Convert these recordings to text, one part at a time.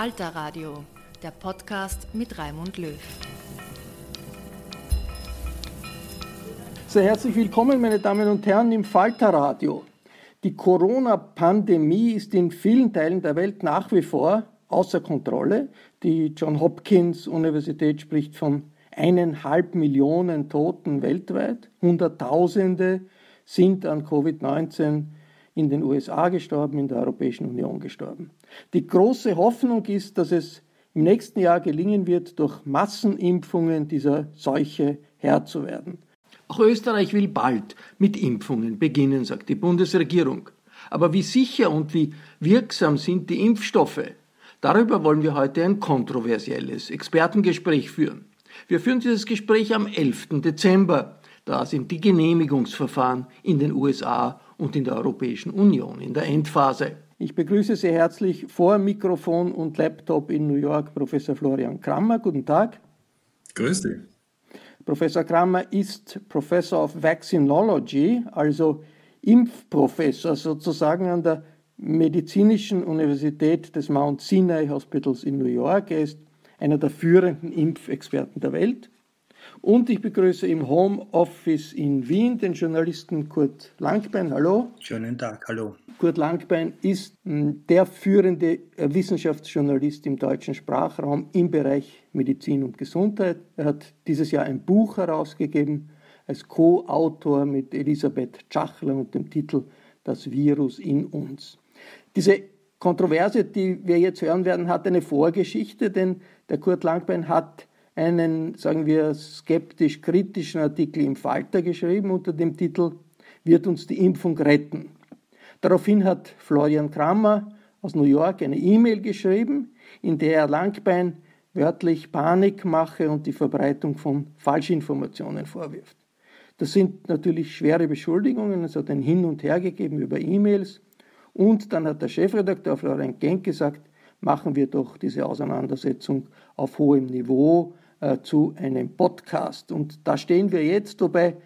Falter Radio, der Podcast mit Raimund Löw. Sehr herzlich willkommen, meine Damen und Herren, im Falter Radio. Die Corona-Pandemie ist in vielen Teilen der Welt nach wie vor außer Kontrolle. Die John Hopkins Universität spricht von eineinhalb Millionen Toten weltweit. Hunderttausende sind an Covid-19 in den USA gestorben, in der Europäischen Union gestorben. Die große Hoffnung ist, dass es im nächsten Jahr gelingen wird, durch Massenimpfungen dieser Seuche Herr zu werden. Auch Österreich will bald mit Impfungen beginnen, sagt die Bundesregierung. Aber wie sicher und wie wirksam sind die Impfstoffe? Darüber wollen wir heute ein kontroversielles Expertengespräch führen. Wir führen dieses Gespräch am 11. Dezember. Da sind die Genehmigungsverfahren in den USA und in der Europäischen Union in der Endphase. Ich begrüße sehr herzlich vor Mikrofon und Laptop in New York Professor Florian Krammer. Guten Tag. Grüß dich. Professor Krammer ist Professor of Vaccinology, also Impfprofessor sozusagen an der Medizinischen Universität des Mount Sinai Hospitals in New York. Er ist einer der führenden Impfexperten der Welt. Und ich begrüße im Homeoffice in Wien den Journalisten Kurt Langbein. Hallo. Schönen Tag, hallo. Kurt Langbein ist hm, der führende äh, Wissenschaftsjournalist im deutschen Sprachraum im Bereich Medizin und Gesundheit. Er hat dieses Jahr ein Buch herausgegeben als Co-Autor mit Elisabeth Schachler und dem Titel Das Virus in uns. Diese Kontroverse, die wir jetzt hören werden, hat eine Vorgeschichte, denn der Kurt Langbein hat einen, sagen wir, skeptisch-kritischen Artikel im Falter geschrieben unter dem Titel Wird uns die Impfung retten? Daraufhin hat Florian Kramer aus New York eine E-Mail geschrieben, in der er Langbein wörtlich Panik mache und die Verbreitung von Falschinformationen vorwirft. Das sind natürlich schwere Beschuldigungen. Es hat ein Hin und Her gegeben über E-Mails. Und dann hat der Chefredakteur Florian Genk gesagt, machen wir doch diese Auseinandersetzung auf hohem Niveau äh, zu einem Podcast. Und da stehen wir jetzt, wobei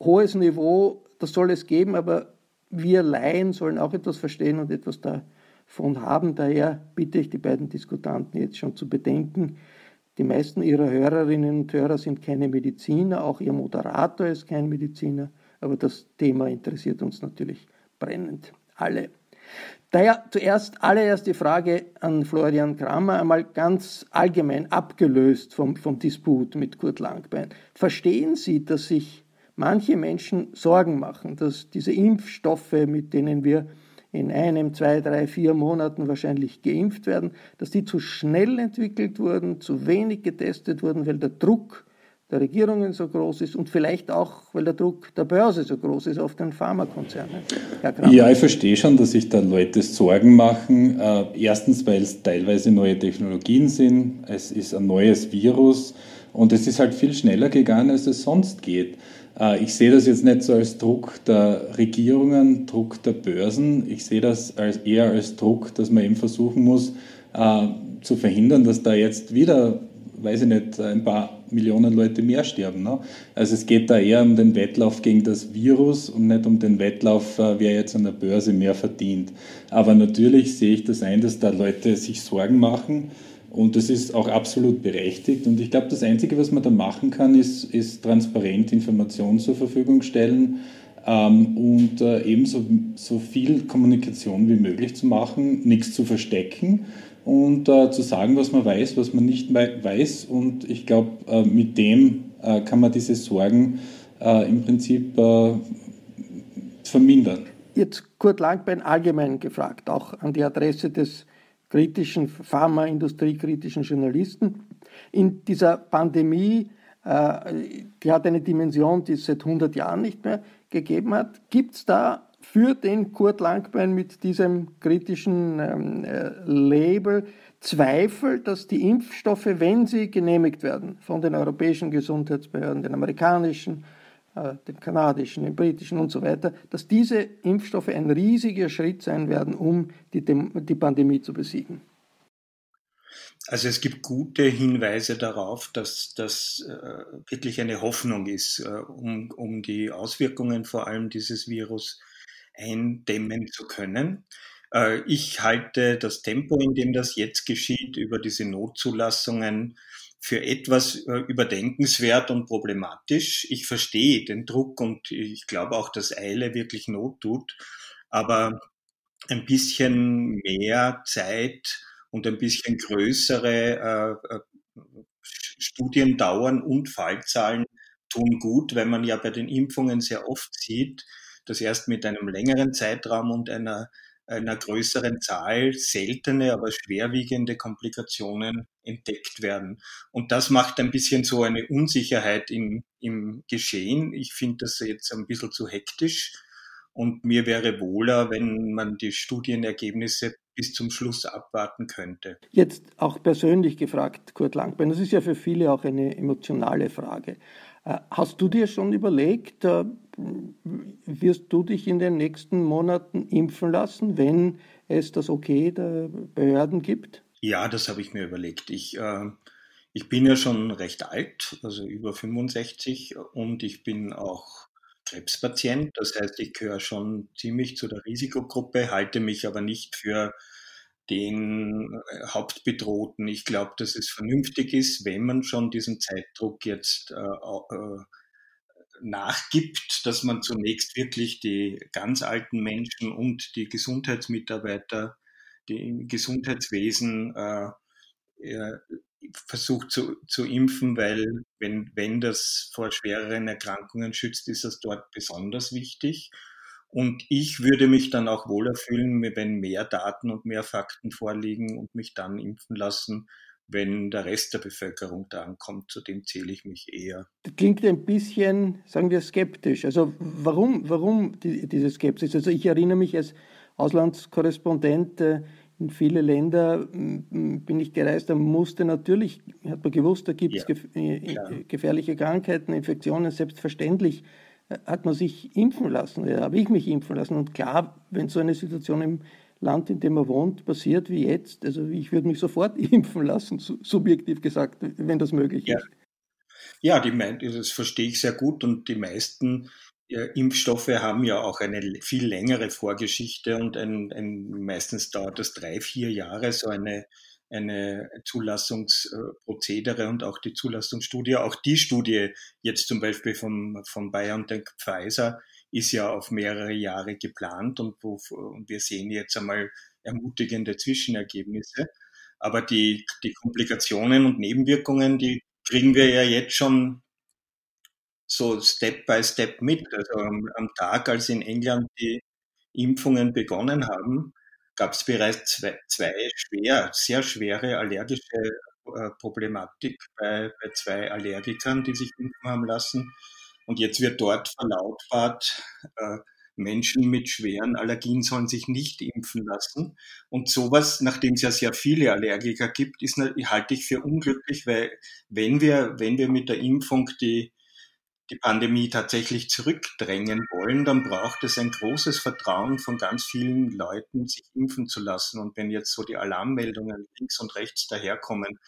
hohes Niveau, das soll es geben, aber wir Laien sollen auch etwas verstehen und etwas davon haben. Daher bitte ich die beiden Diskutanten jetzt schon zu bedenken, die meisten ihrer Hörerinnen und Hörer sind keine Mediziner, auch ihr Moderator ist kein Mediziner, aber das Thema interessiert uns natürlich brennend alle. Daher zuerst allererst die Frage an Florian Kramer, einmal ganz allgemein abgelöst vom, vom Disput mit Kurt Langbein. Verstehen Sie, dass sich manche Menschen Sorgen machen, dass diese Impfstoffe, mit denen wir in einem, zwei, drei, vier Monaten wahrscheinlich geimpft werden, dass die zu schnell entwickelt wurden, zu wenig getestet wurden, weil der Druck der Regierungen so groß ist und vielleicht auch, weil der Druck der Börse so groß ist auf den Pharmakonzernen. Ja, ich verstehe schon, dass sich da Leute Sorgen machen. Äh, erstens, weil es teilweise neue Technologien sind. Es ist ein neues Virus und es ist halt viel schneller gegangen, als es sonst geht. Äh, ich sehe das jetzt nicht so als Druck der Regierungen, Druck der Börsen. Ich sehe das als, eher als Druck, dass man eben versuchen muss, äh, zu verhindern, dass da jetzt wieder weiß ich nicht, ein paar Millionen Leute mehr sterben. Ne? Also es geht da eher um den Wettlauf gegen das Virus und nicht um den Wettlauf, äh, wer jetzt an der Börse mehr verdient. Aber natürlich sehe ich das ein, dass da Leute sich Sorgen machen und das ist auch absolut berechtigt. Und ich glaube, das Einzige, was man da machen kann, ist, ist transparent Informationen zur Verfügung stellen ähm, und äh, ebenso so viel Kommunikation wie möglich zu machen, nichts zu verstecken und äh, zu sagen, was man weiß, was man nicht weiß. Und ich glaube, äh, mit dem äh, kann man diese Sorgen äh, im Prinzip äh, vermindern. Jetzt Kurt Langbein allgemein gefragt, auch an die Adresse des kritischen Pharmaindustriekritischen Journalisten. In dieser Pandemie, die hat eine Dimension, die es seit 100 Jahren nicht mehr gegeben hat. Gibt es da für den Kurt Langbein mit diesem kritischen ähm, äh, Label Zweifel, dass die Impfstoffe, wenn sie genehmigt werden von den europäischen Gesundheitsbehörden, den amerikanischen, äh, den kanadischen, den britischen und so weiter, dass diese Impfstoffe ein riesiger Schritt sein werden, um die, die Pandemie zu besiegen? Also es gibt gute Hinweise darauf, dass das äh, wirklich eine Hoffnung ist, äh, um, um die Auswirkungen vor allem dieses Virus eindämmen zu können. Äh, ich halte das Tempo, in dem das jetzt geschieht, über diese Notzulassungen für etwas äh, überdenkenswert und problematisch. Ich verstehe den Druck und ich glaube auch, dass Eile wirklich Not tut. Aber ein bisschen mehr Zeit und ein bisschen größere äh, Studiendauern und Fallzahlen tun gut, weil man ja bei den Impfungen sehr oft sieht, dass erst mit einem längeren Zeitraum und einer, einer größeren Zahl seltene, aber schwerwiegende Komplikationen entdeckt werden. Und das macht ein bisschen so eine Unsicherheit im, im Geschehen. Ich finde das jetzt ein bisschen zu hektisch. Und mir wäre wohler, wenn man die Studienergebnisse bis zum Schluss abwarten könnte. Jetzt auch persönlich gefragt, Kurt Langbein, das ist ja für viele auch eine emotionale Frage. Äh, hast du dir schon überlegt, äh, wirst du dich in den nächsten Monaten impfen lassen, wenn es das Okay der Behörden gibt? Ja, das habe ich mir überlegt. Ich, äh, ich bin ja schon recht alt, also über 65 und ich bin auch Krebspatient. Das heißt, ich gehöre schon ziemlich zu der Risikogruppe, halte mich aber nicht für den äh, Hauptbedrohten. Ich glaube, dass es vernünftig ist, wenn man schon diesen Zeitdruck jetzt äh, äh, nachgibt, dass man zunächst wirklich die ganz alten Menschen und die Gesundheitsmitarbeiter, die im Gesundheitswesen äh, äh, versucht zu, zu impfen, weil wenn, wenn das vor schwereren Erkrankungen schützt, ist das dort besonders wichtig. Und ich würde mich dann auch wohler fühlen, wenn mehr Daten und mehr Fakten vorliegen und mich dann impfen lassen, wenn der Rest der Bevölkerung da ankommt. Zu dem zähle ich mich eher. Das klingt ein bisschen, sagen wir, skeptisch. Also warum, warum die, diese Skepsis? Also ich erinnere mich als Auslandskorrespondent äh, in viele Länder bin ich gereist, da musste natürlich, hat man gewusst, da gibt es ja, äh, gefährliche Krankheiten, Infektionen, selbstverständlich hat man sich impfen lassen, oder habe ich mich impfen lassen. Und klar, wenn so eine Situation im Land, in dem man wohnt, passiert wie jetzt, also ich würde mich sofort impfen lassen, subjektiv gesagt, wenn das möglich ja. ist. Ja, die, das verstehe ich sehr gut und die meisten äh, Impfstoffe haben ja auch eine viel längere Vorgeschichte und ein, ein, meistens dauert das drei, vier Jahre, so eine eine Zulassungsprozedere und auch die Zulassungsstudie. Auch die Studie jetzt zum Beispiel vom, von BioNTech Pfizer ist ja auf mehrere Jahre geplant und, wo, und wir sehen jetzt einmal ermutigende Zwischenergebnisse. Aber die, die Komplikationen und Nebenwirkungen, die kriegen wir ja jetzt schon so Step by Step mit. Also am, am Tag, als in England die Impfungen begonnen haben, gab es bereits zwei, zwei, schwer, sehr schwere allergische äh, Problematik bei, bei zwei Allergikern, die sich impfen haben lassen. Und jetzt wird dort verlautbart, äh, Menschen mit schweren Allergien sollen sich nicht impfen lassen. Und sowas, nachdem es ja sehr viele Allergiker gibt, ist, halte ich für unglücklich, weil wenn wir, wenn wir mit der Impfung die, die Pandemie tatsächlich zurückdrängen wollen, dann braucht es ein großes Vertrauen von ganz vielen Leuten, sich impfen zu lassen. Und wenn jetzt so die Alarmmeldungen links und rechts daherkommen,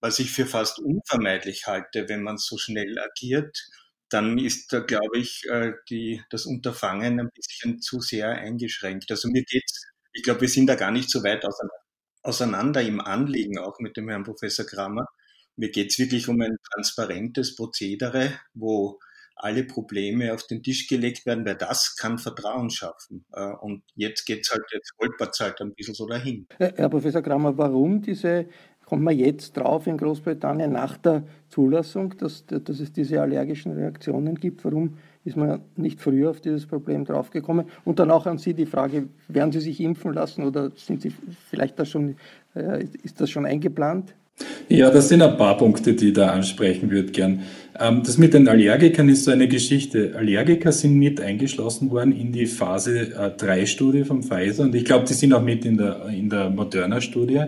was ich für fast unvermeidlich halte, wenn man so schnell agiert, dann ist da, glaube ich, äh, die, das Unterfangen ein bisschen zu sehr eingeschränkt. Also mir geht's, ich glaube, wir sind da gar nicht so weit auseinander im Anliegen, auch mit dem Herrn Professor Kramer. Mir geht es wirklich um ein transparentes Prozedere, wo alle Probleme auf den Tisch gelegt werden, weil das kann Vertrauen schaffen. Äh, und jetzt geht's halt, jetzt holpert es halt ein bisschen so dahin. Herr Professor Kramer, warum diese, kommt man jetzt drauf in Großbritannien nach der Zulassung, dass, dass es diese allergischen Reaktionen gibt? Warum ist man nicht früher auf dieses Problem draufgekommen? Und dann auch an Sie die Frage, werden Sie sich impfen lassen oder sind Sie vielleicht da schon, äh, ist das schon eingeplant? Ja, das sind ein paar Punkte, die ich da ansprechen würde gern. Ähm, das mit den Allergikern ist so eine Geschichte. Allergiker sind mit eingeschlossen worden in die Phase 3 äh, Studie von Pfizer und ich glaube, die sind auch mit in der, in der Moderna Studie.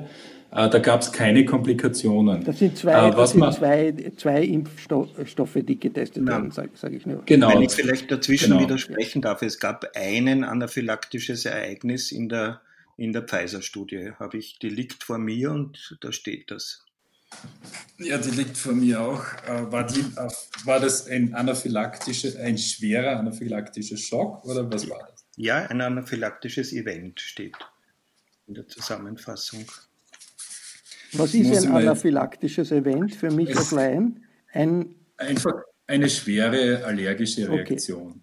Äh, da gab es keine Komplikationen. Das sind zwei, das sind zwei, zwei Impfstoffe, die getestet werden, sage sag ich nur. Genau. Wenn ich vielleicht dazwischen genau. widersprechen darf, es gab ein anaphylaktisches Ereignis in der in der Pfizer-Studie. Habe ich, die liegt vor mir und da steht das. Ja, die liegt vor mir auch. Äh, war, die, äh, war das ein anaphylaktischer, ein schwerer anaphylaktischer Schock oder was war das? Ja, ein anaphylaktisches Event steht in der Zusammenfassung. Was ist ein anaphylaktisches Event für mich als Laien? Ein Einfach eine schwere allergische Reaktion.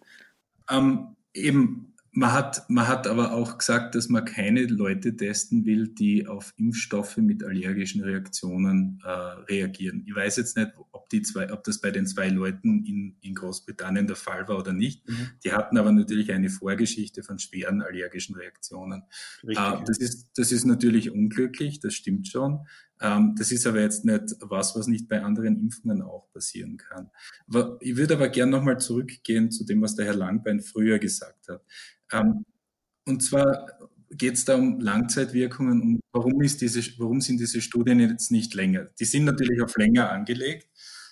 Okay. Ähm, eben man hat, man hat aber auch gesagt, dass man keine Leute testen will, die auf Impfstoffe mit allergischen Reaktionen äh, reagieren. Ich weiß jetzt nicht, ob, die zwei, ob das bei den zwei Leuten in, in Großbritannien der Fall war oder nicht. Mhm. Die hatten aber natürlich eine Vorgeschichte von schweren allergischen Reaktionen. Äh, das, ist, das ist natürlich unglücklich, das stimmt schon. Ähm, das ist aber jetzt nicht was, was nicht bei anderen Impfungen auch passieren kann. Ich würde aber gern nochmal zurückgehen zu dem, was der Herr Langbein früher gesagt hat. Ähm, und zwar geht es da um Langzeitwirkungen und warum, warum sind diese Studien jetzt nicht länger? Die sind natürlich auf länger angelegt,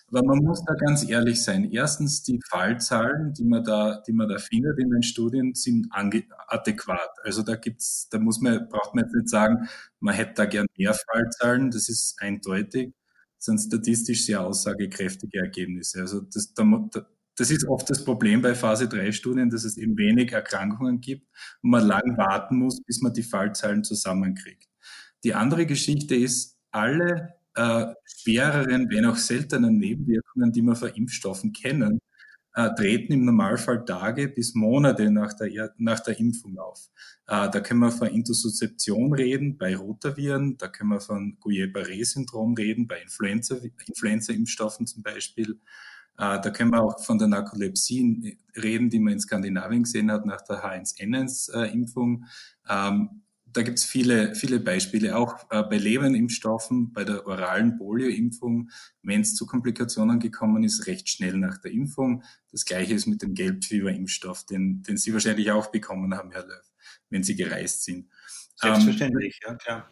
aber man muss da ganz ehrlich sein. Erstens, die Fallzahlen, die man da, die man da findet in den Studien, sind adäquat. Also da gibt's, da muss man, braucht man jetzt nicht sagen, man hätte da gern mehr Fallzahlen. Das ist eindeutig. Das sind statistisch sehr aussagekräftige Ergebnisse. Also das, da, das ist oft das Problem bei Phase 3 Studien, dass es eben wenig Erkrankungen gibt und man lang warten muss, bis man die Fallzahlen zusammenkriegt. Die andere Geschichte ist, alle äh, schwereren, wenn auch seltenen Nebenwirkungen, die wir von Impfstoffen kennen, äh, treten im Normalfall Tage bis Monate nach der, nach der Impfung auf. Äh, da können wir von Intussusception reden bei Rotaviren, da können wir von Guillain-Barré-Syndrom reden bei Influenza-Impfstoffen zum Beispiel. Äh, da können wir auch von der Narkolepsie reden, die man in Skandinavien gesehen hat nach der H1N1-Impfung. Ähm, da gibt es viele, viele Beispiele, auch äh, bei Lebernimpfstoffen, bei der oralen Polio-Impfung, wenn es zu Komplikationen gekommen ist, recht schnell nach der Impfung. Das gleiche ist mit dem Gelbfieber-Impfstoff, den, den Sie wahrscheinlich auch bekommen haben, Herr Löw, wenn Sie gereist sind. Selbstverständlich, ähm, ja klar.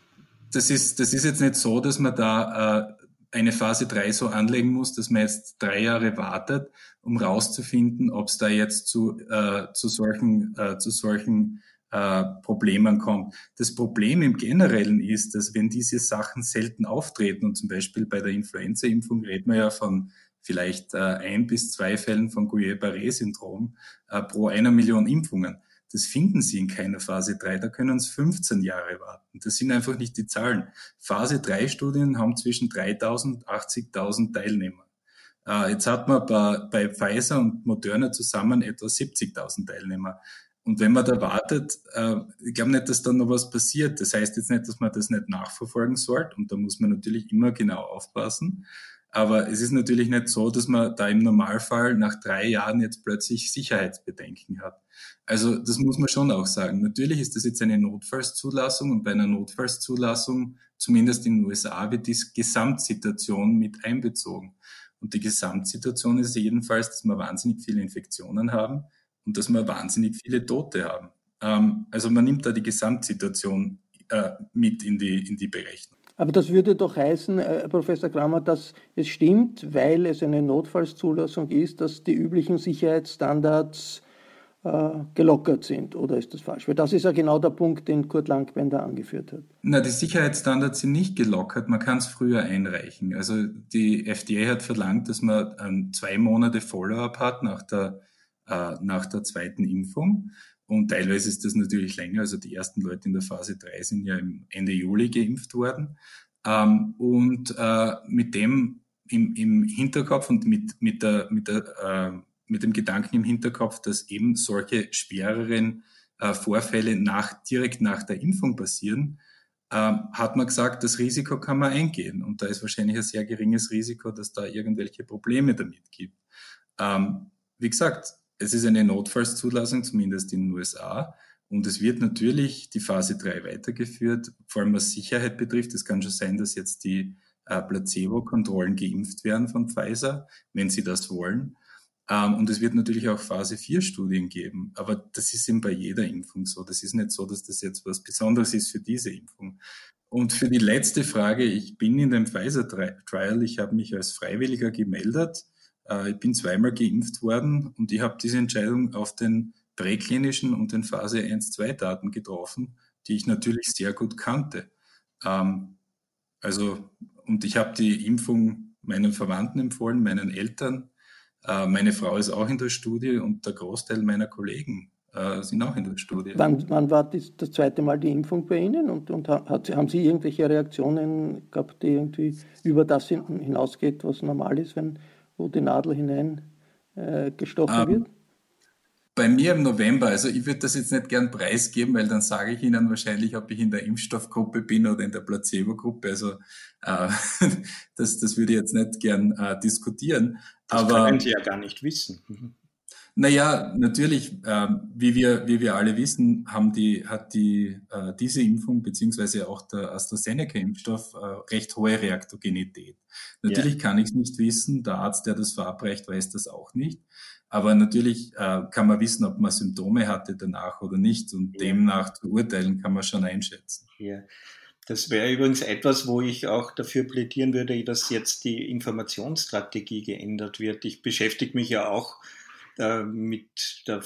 Das ist, das ist jetzt nicht so, dass man da äh, eine Phase 3 so anlegen muss, dass man jetzt drei Jahre wartet, um rauszufinden, ob es da jetzt zu, äh, zu solchen, äh, zu solchen äh, Problemen kommt. Das Problem im Generellen ist, dass wenn diese Sachen selten auftreten und zum Beispiel bei der Influenza-Impfung reden wir ja von vielleicht äh, ein bis zwei Fällen von Guillain-Barré-Syndrom äh, pro einer Million Impfungen. Das finden Sie in keiner Phase 3. Da können Sie 15 Jahre warten. Das sind einfach nicht die Zahlen. Phase 3 Studien haben zwischen 3.000 und 80.000 Teilnehmer. Äh, jetzt hat man bei, bei Pfizer und Moderna zusammen etwa 70.000 Teilnehmer. Und wenn man da wartet, äh, ich glaube nicht, dass da noch was passiert. Das heißt jetzt nicht, dass man das nicht nachverfolgen sollte. Und da muss man natürlich immer genau aufpassen. Aber es ist natürlich nicht so, dass man da im Normalfall nach drei Jahren jetzt plötzlich Sicherheitsbedenken hat. Also das muss man schon auch sagen. Natürlich ist das jetzt eine Notfallszulassung und bei einer Notfallszulassung, zumindest in den USA, wird die Gesamtsituation mit einbezogen. Und die Gesamtsituation ist jedenfalls, dass wir wahnsinnig viele Infektionen haben und dass wir wahnsinnig viele Tote haben. Ähm, also man nimmt da die Gesamtsituation äh, mit in die, in die Berechnung. Aber das würde doch heißen, äh, Professor Kramer, dass es stimmt, weil es eine Notfallszulassung ist, dass die üblichen Sicherheitsstandards äh, gelockert sind. Oder ist das falsch? Weil das ist ja genau der Punkt, den Kurt Langbein da angeführt hat. Na, die Sicherheitsstandards sind nicht gelockert. Man kann es früher einreichen. Also die FDA hat verlangt, dass man ähm, zwei Monate Follow-up hat nach der, äh, nach der zweiten Impfung. Und teilweise ist das natürlich länger. Also die ersten Leute in der Phase 3 sind ja Ende Juli geimpft worden. Ähm, und äh, mit dem im, im Hinterkopf und mit, mit der, mit der äh, mit dem Gedanken im Hinterkopf, dass eben solche schwereren äh, Vorfälle nach, direkt nach der Impfung passieren, äh, hat man gesagt, das Risiko kann man eingehen. Und da ist wahrscheinlich ein sehr geringes Risiko, dass da irgendwelche Probleme damit gibt. Ähm, wie gesagt, es ist eine Notfallszulassung, zumindest in den USA. Und es wird natürlich die Phase 3 weitergeführt, vor allem was Sicherheit betrifft. Es kann schon sein, dass jetzt die äh, Placebo-Kontrollen geimpft werden von Pfizer, wenn sie das wollen. Ähm, und es wird natürlich auch Phase 4 Studien geben. Aber das ist eben bei jeder Impfung so. Das ist nicht so, dass das jetzt was Besonderes ist für diese Impfung. Und für die letzte Frage, ich bin in dem Pfizer-Trial, ich habe mich als Freiwilliger gemeldet. Äh, ich bin zweimal geimpft worden und ich habe diese Entscheidung auf den präklinischen und den Phase 1-2 Daten getroffen, die ich natürlich sehr gut kannte. Ähm, also, und ich habe die Impfung meinen Verwandten empfohlen, meinen Eltern, äh, meine Frau ist auch in der Studie und der Großteil meiner Kollegen äh, sind auch in der Studie. Wann, wann war das, das, zweite Mal die Impfung bei Ihnen und, und hat, haben Sie irgendwelche Reaktionen gehabt, die irgendwie über das hinausgeht, was normal ist, wenn wo die Nadel hinein äh, gestochen um, ähm, wird? Bei mir im November, also ich würde das jetzt nicht gern preisgeben, weil dann sage ich Ihnen wahrscheinlich, ob ich in der Impfstoffgruppe bin oder in der Placebo-Gruppe. Also äh, das, das würde ich jetzt nicht gern äh, diskutieren. Das Aber, können Sie ja gar nicht wissen. Naja, natürlich, äh, wie, wir, wie wir alle wissen, haben die, hat die, äh, diese Impfung beziehungsweise auch der AstraZeneca-Impfstoff äh, recht hohe Reaktogenität. Natürlich ja. kann ich es nicht wissen, der Arzt, der das verabreicht, weiß das auch nicht. Aber natürlich äh, kann man wissen, ob man Symptome hatte danach oder nicht und ja. demnach zu urteilen kann man schon einschätzen. Ja. Das wäre übrigens etwas, wo ich auch dafür plädieren würde, dass jetzt die Informationsstrategie geändert wird. Ich beschäftige mich ja auch äh, mit der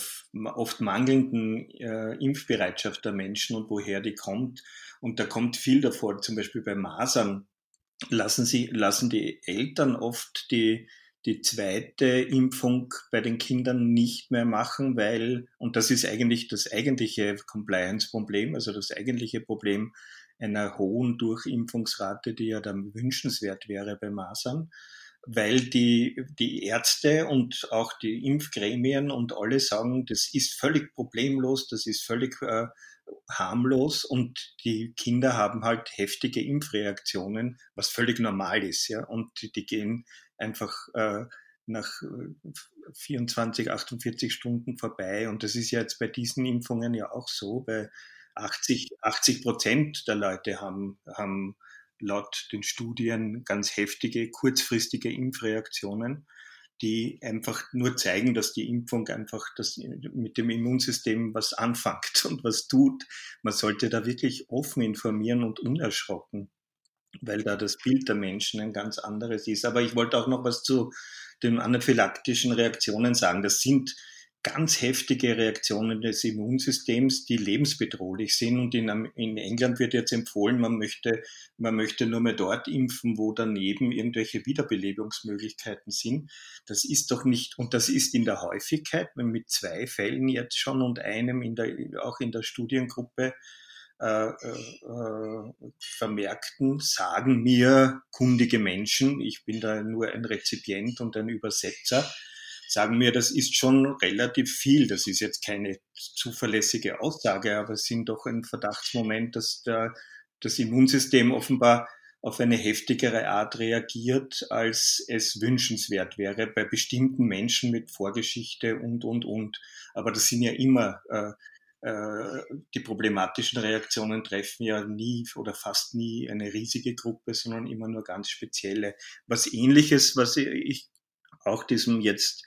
oft mangelnden äh, Impfbereitschaft der Menschen und woher die kommt. Und da kommt viel davor, zum Beispiel bei Masern lassen sie, lassen die Eltern oft die die zweite Impfung bei den Kindern nicht mehr machen, weil, und das ist eigentlich das eigentliche Compliance-Problem, also das eigentliche Problem einer hohen Durchimpfungsrate, die ja dann wünschenswert wäre bei Masern, weil die, die Ärzte und auch die Impfgremien und alle sagen, das ist völlig problemlos, das ist völlig äh, harmlos und die Kinder haben halt heftige Impfreaktionen, was völlig normal ist, ja, und die, gehen einfach äh, nach 24, äh, 48 Stunden vorbei. Und das ist ja jetzt bei diesen Impfungen ja auch so. Bei 80, 80 Prozent der Leute haben, haben laut den Studien ganz heftige, kurzfristige Impfreaktionen, die einfach nur zeigen, dass die Impfung einfach das mit dem Immunsystem was anfängt und was tut. Man sollte da wirklich offen informieren und unerschrocken weil da das Bild der Menschen ein ganz anderes ist. Aber ich wollte auch noch was zu den anaphylaktischen Reaktionen sagen. Das sind ganz heftige Reaktionen des Immunsystems, die lebensbedrohlich sind. Und in, in, England wird jetzt empfohlen, man möchte, man möchte nur mehr dort impfen, wo daneben irgendwelche Wiederbelebungsmöglichkeiten sind. Das ist doch nicht, und das ist in der Häufigkeit, mit zwei Fällen jetzt schon und einem in der, auch in der Studiengruppe äh, äh, vermerkten, sagen mir kundige Menschen, ich bin da nur ein Rezipient und ein Übersetzer, sagen mir, das ist schon relativ viel. Das ist jetzt keine zuverlässige Aussage, aber es sind doch ein Verdachtsmoment, dass der, das Immunsystem offenbar auf eine heftigere Art reagiert, als es wünschenswert wäre bei bestimmten Menschen mit Vorgeschichte und, und, und. Aber das sind ja immer äh, äh, die problematischen Reaktionen treffen ja nie oder fast nie eine riesige Gruppe, sondern immer nur ganz spezielle. Was ähnliches, was ich auch diesem jetzt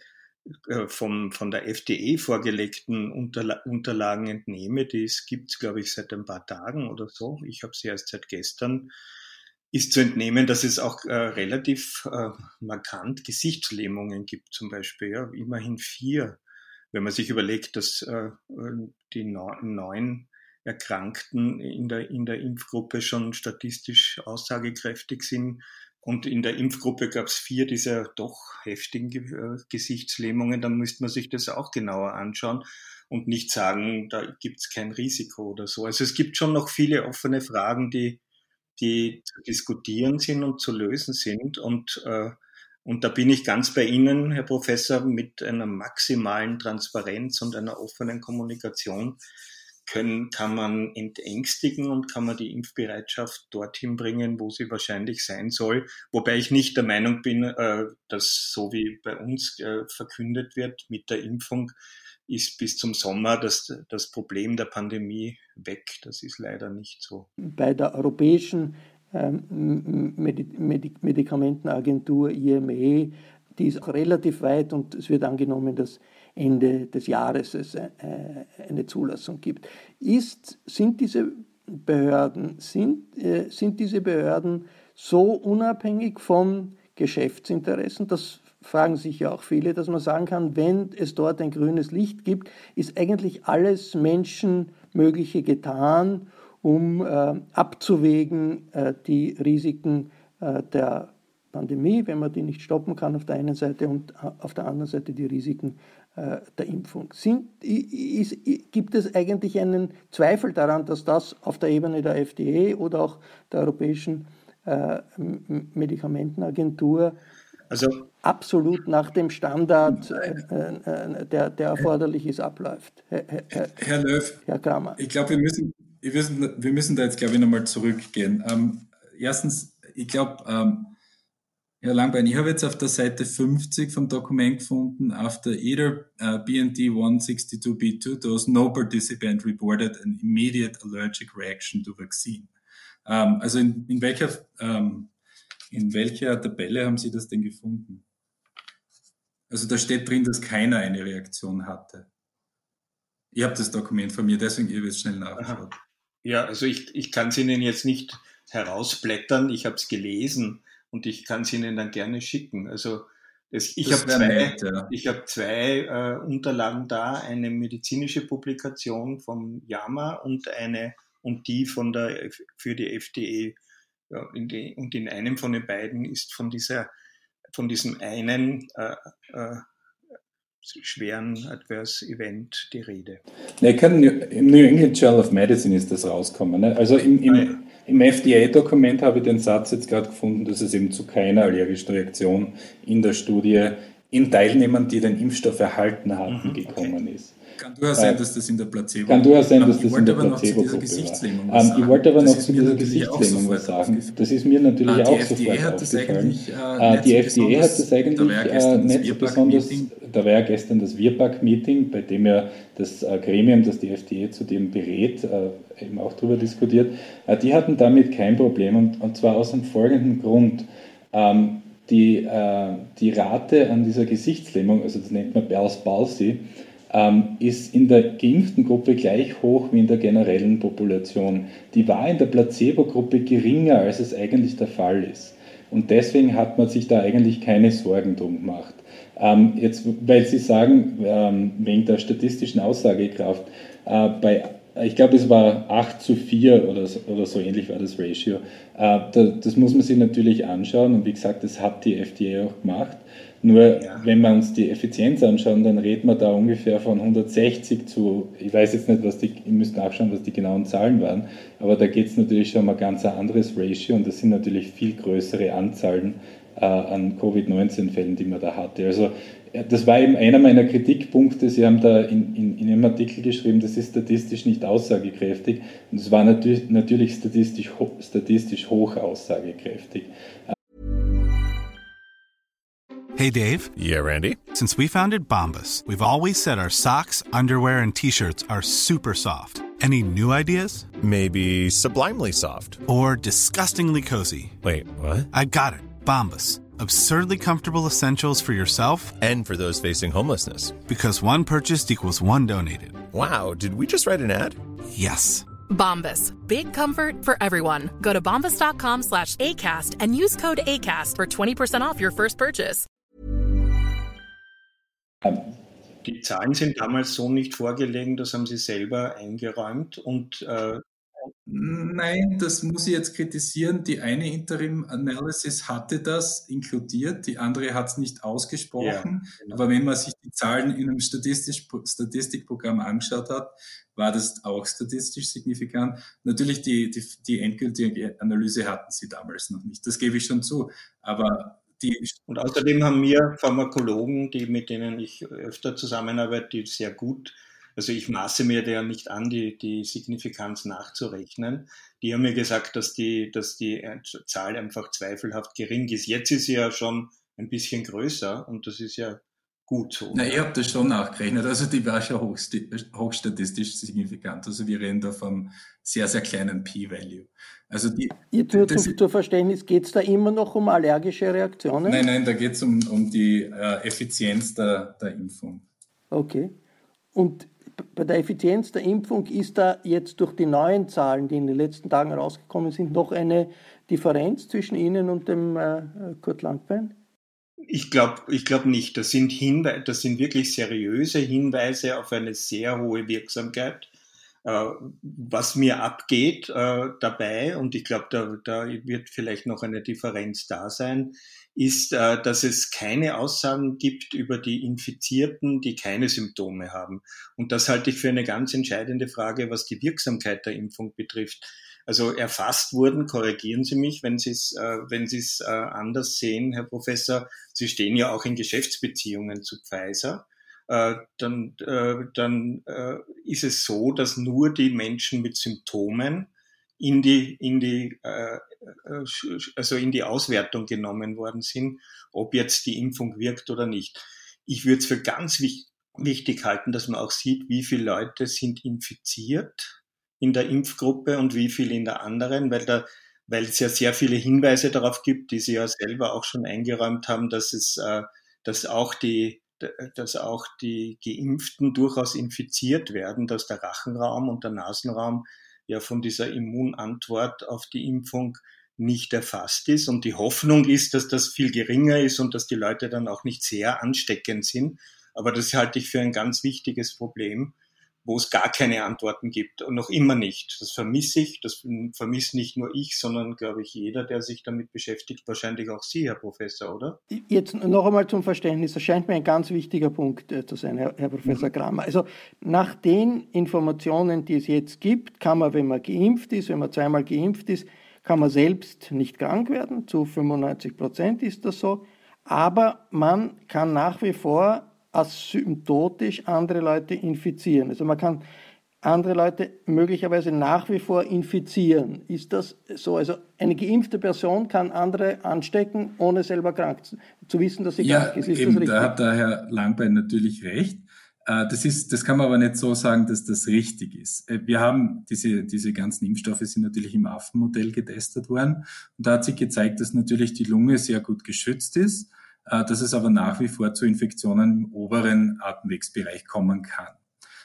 vom, von der FDE vorgelegten Unterla Unterlagen entnehme, die es gibt, glaube ich, seit ein paar Tagen oder so. Ich habe sie erst seit gestern ist zu entnehmen, dass es auch äh, relativ äh, markant Gesichtslähmungen gibt, zum Beispiel. Ja, immerhin vier wenn man sich überlegt, dass äh, die neun Erkrankten in der, in der Impfgruppe schon statistisch aussagekräftig sind. Und in der Impfgruppe gab es vier dieser doch heftigen äh, Gesichtslähmungen. Dann müsste man sich das auch genauer anschauen und nicht sagen, da gibt es kein Risiko oder so. Also es gibt schon noch viele offene Fragen, die, die zu diskutieren sind und zu lösen sind. Und äh, Und da bin ich ganz bei Ihnen, Herr Professor, mit einer maximalen Transparenz und einer offenen Kommunikation können, kann man entängstigen und kann man die Impfbereitschaft dorthin bringen, wo sie wahrscheinlich sein soll. Wobei ich nicht der Meinung bin, äh, dass so wie bei uns äh, verkündet wird mit der Impfung, ist bis zum Sommer das, das Problem der Pandemie weg. Das ist leider nicht so. Bei der europäischen ähm, Medikamentenagentur IME, die ist auch relativ weit und es wird angenommen, dass Ende des Jahres es äh, eine Zulassung gibt. Ist, sind diese Behörden, sind, äh, sind diese Behörden so unabhängig von Geschäftsinteressen, das fragen sich ja auch viele, dass man sagen kann, wenn es dort ein grünes Licht gibt, ist eigentlich alles Menschenmögliche getan, um äh, abzuwägen äh, die Risiken äh, der Pandemie, wenn man die nicht stoppen kann auf der einen Seite und äh, auf der anderen Seite die Risiken der Impfung. Sind, ist, gibt es eigentlich einen Zweifel daran, dass das auf der Ebene der FDA oder auch der Europäischen äh, Medikamentenagentur also, absolut nach dem Standard, äh, äh, der, der erforderlich ist, abläuft. Herr, Herr, Herr Löw, Herr Kramer. Ich glaube, wir müssen, wir, müssen, wir müssen da jetzt, glaube ich, nochmal zurückgehen. Ähm, erstens, ich glaube, ähm, Herr Langbein, ich habe jetzt auf der Seite 50 vom Dokument gefunden, after either uh, BNT 162b2 dose, no participant reported an immediate allergic reaction to vaccine. Ähm, also in, in welcher ähm, in welcher Tabelle haben Sie das denn gefunden? Also da steht drin, dass keiner eine Reaktion hatte. Ich habe das Dokument von mir, deswegen ihr es schnell nachgeschaut. Ja, also ich, ich kann es Ihnen jetzt nicht herausblättern, ich habe es gelesen und ich kann es Ihnen dann gerne schicken. Also das, ich habe zwei, nett, ja. ich hab zwei äh, Unterlagen da, eine medizinische Publikation vom JAMA und eine und die von der für die FDE ja, in die, und in einem von den beiden ist von dieser, von diesem einen äh, äh, schweren Adverse Event die Rede. Ne, Im New England Journal of Medicine ist das rausgekommen. Ne? Also im, im, ah, im FDA-Dokument habe ich den Satz jetzt gerade gefunden, dass es eben zu keiner allergischen Reaktion in der Studie in Teilnehmern, die den Impfstoff erhalten hatten, mhm, gekommen okay. ist. Kann durchaus sein, dass das in der Placebo Kann durchaus sein, dass das in der Placebo-Gruppe war. Ich wollte aber noch zu dieser Gesichtslähmung was sagen. Das ist mir natürlich ah, auch sofort aufgefallen. Äh, die FDA hat das eigentlich äh, nicht so besonders. Da war ja gestern das WIRPAC-Meeting, bei dem ja das äh, Gremium, das die FDA zu dem berät, äh, eben auch darüber diskutiert. Äh, die hatten damit kein Problem und, und zwar aus dem folgenden Grund. Ähm, die, äh, die Rate an dieser Gesichtslähmung, also das nennt man Bell's Palsy, ähm, ist in der geimpften Gruppe gleich hoch wie in der generellen Population. Die war in der Placebo-Gruppe geringer, als es eigentlich der Fall ist. Und deswegen hat man sich da eigentlich keine Sorgen drum gemacht. Ähm, jetzt, weil Sie sagen, ähm, wegen der statistischen Aussagekraft, äh, bei, ich glaube, es war 8 zu 4 oder so, oder so ähnlich war das Ratio. Äh, da, das muss man sich natürlich anschauen und wie gesagt, das hat die FDA auch gemacht. Nur ja. wenn wir uns die Effizienz anschauen, dann reden wir da ungefähr von 160 zu, ich weiß jetzt nicht, was die, ihr müsst nachschauen, was die genauen Zahlen waren, aber da geht es natürlich schon um ein ganz anderes Ratio und das sind natürlich viel größere Anzahlen äh, an Covid-19-Fällen, die man da hatte. Also äh, das war eben einer meiner Kritikpunkte. Sie haben da in, in, in Ihrem Artikel geschrieben, das ist statistisch nicht aussagekräftig und es war natürlich, natürlich statistisch, statistisch hoch aussagekräftig. Hey, Dave. Yeah, Randy. Since we founded Bombus, we've always said our socks, underwear, and t shirts are super soft. Any new ideas? Maybe sublimely soft. Or disgustingly cozy. Wait, what? I got it. Bombus. Absurdly comfortable essentials for yourself and for those facing homelessness. Because one purchased equals one donated. Wow, did we just write an ad? Yes. Bombas. Big comfort for everyone. Go to bombas.com slash ACAST and use code ACAST for 20% off your first purchase. Äh, die Zahlen sind damals so nicht vorgelegen, das haben Sie selber eingeräumt und äh Nein, das muss ich jetzt kritisieren. Die eine Interim Analysis hatte das inkludiert, die andere hat es nicht ausgesprochen. Ja, genau. Aber wenn man sich die Zahlen in einem Statistisch, Statistikprogramm angeschaut hat, war das auch statistisch signifikant. Natürlich die, die, die endgültige Analyse hatten sie damals noch nicht. Das gebe ich schon zu. Aber die und außerdem haben wir Pharmakologen, die, mit denen ich öfter zusammenarbeite, die sehr gut, also ich maße mir der nicht an, die, die Signifikanz nachzurechnen. Die haben mir gesagt, dass die, dass die Zahl einfach zweifelhaft gering ist. Jetzt ist sie ja schon ein bisschen größer und das ist ja gut so. Na, ich habe das schon nachgerechnet. Also die war schon hochstatistisch signifikant. Also wir reden da vom sehr, sehr kleinen P-Value. Also die, nur zum, zur Verständnis, geht es da immer noch um allergische Reaktionen? Nein, nein, da geht es um, um die äh, Effizienz der, der Impfung. Okay. Und bei der Effizienz der Impfung ist da jetzt durch die neuen Zahlen, die in den letzten Tagen herausgekommen sind, noch eine Differenz zwischen Ihnen und dem äh, Kurt Langbein? Ich glaube ich glaub nicht. Das sind, Hinwe das sind wirklich seriöse Hinweise auf eine sehr hohe Wirksamkeit. Äh, was mir abgeht äh, dabei, und ich glaube, da, da wird vielleicht noch eine Differenz da sein, ist, äh, dass es keine Aussagen gibt über die Infizierten, die keine Symptome haben. Und das halte ich für eine ganz entscheidende Frage, was die Wirksamkeit der Impfung betrifft also erfasst wurden, korrigieren Sie mich, wenn Sie es, wenn Sie es anders sehen, Herr Professor. Sie stehen ja auch in Geschäftsbeziehungen zu Pfizer. Äh, dann, äh, dann äh, ist es so, dass nur die Menschen mit Symptomen in die, in die, äh, äh also in die Auswertung genommen worden sind, ob jetzt die Impfung wirkt oder nicht. Ich würde es für ganz wichtig, wichtig halten, dass man auch sieht, wie viele Leute sind infiziert in der Impfgruppe und wie viel in der anderen, weil da weil es ja sehr viele Hinweise darauf gibt, die Sie ja selber auch schon eingeräumt haben, dass es, dass auch die, dass auch die Geimpften durchaus infiziert werden, dass der Rachenraum und der Nasenraum ja von dieser Immunantwort auf die Impfung nicht erfasst ist. Und die Hoffnung ist, dass das viel geringer ist und dass die Leute dann auch nicht sehr ansteckend sind. Aber das halte ich für ein ganz wichtiges Problem wo es gar keine Antworten gibt und noch immer nicht. Das vermisse ich, das vermisse nicht nur ich, sondern glaube ich jeder, der sich damit beschäftigt, wahrscheinlich auch Sie, Herr Professor, oder? Jetzt noch einmal zum Verständnis, das scheint mir ein ganz wichtiger Punkt äh, zu sein, Herr, Herr Professor mhm. Kramer. Also nach den Informationen, die es jetzt gibt, kann man, wenn man geimpft ist, wenn man zweimal geimpft ist, kann man selbst nicht krank werden, zu 95 Prozent ist das so, aber man kann nach wie vor asymptotisch andere Leute infizieren. Also man kann andere Leute möglicherweise nach wie vor infizieren. Ist das so? Also eine geimpfte Person kann andere anstecken, ohne selber krank zu, zu wissen, dass sie ja, krank ist. Ist eben? Da hat der Herr Langbein natürlich recht. Äh, das, ist, das kann man aber nicht so sagen, dass das richtig ist. Äh, wir haben diese, diese ganzen Impfstoffe sind natürlich im Affenmodell getestet worden. Und da hat sich gezeigt, dass natürlich die Lunge sehr gut geschützt ist dass es aber nach wie vor zu Infektionen im oberen Atemwegsbereich kommen kann.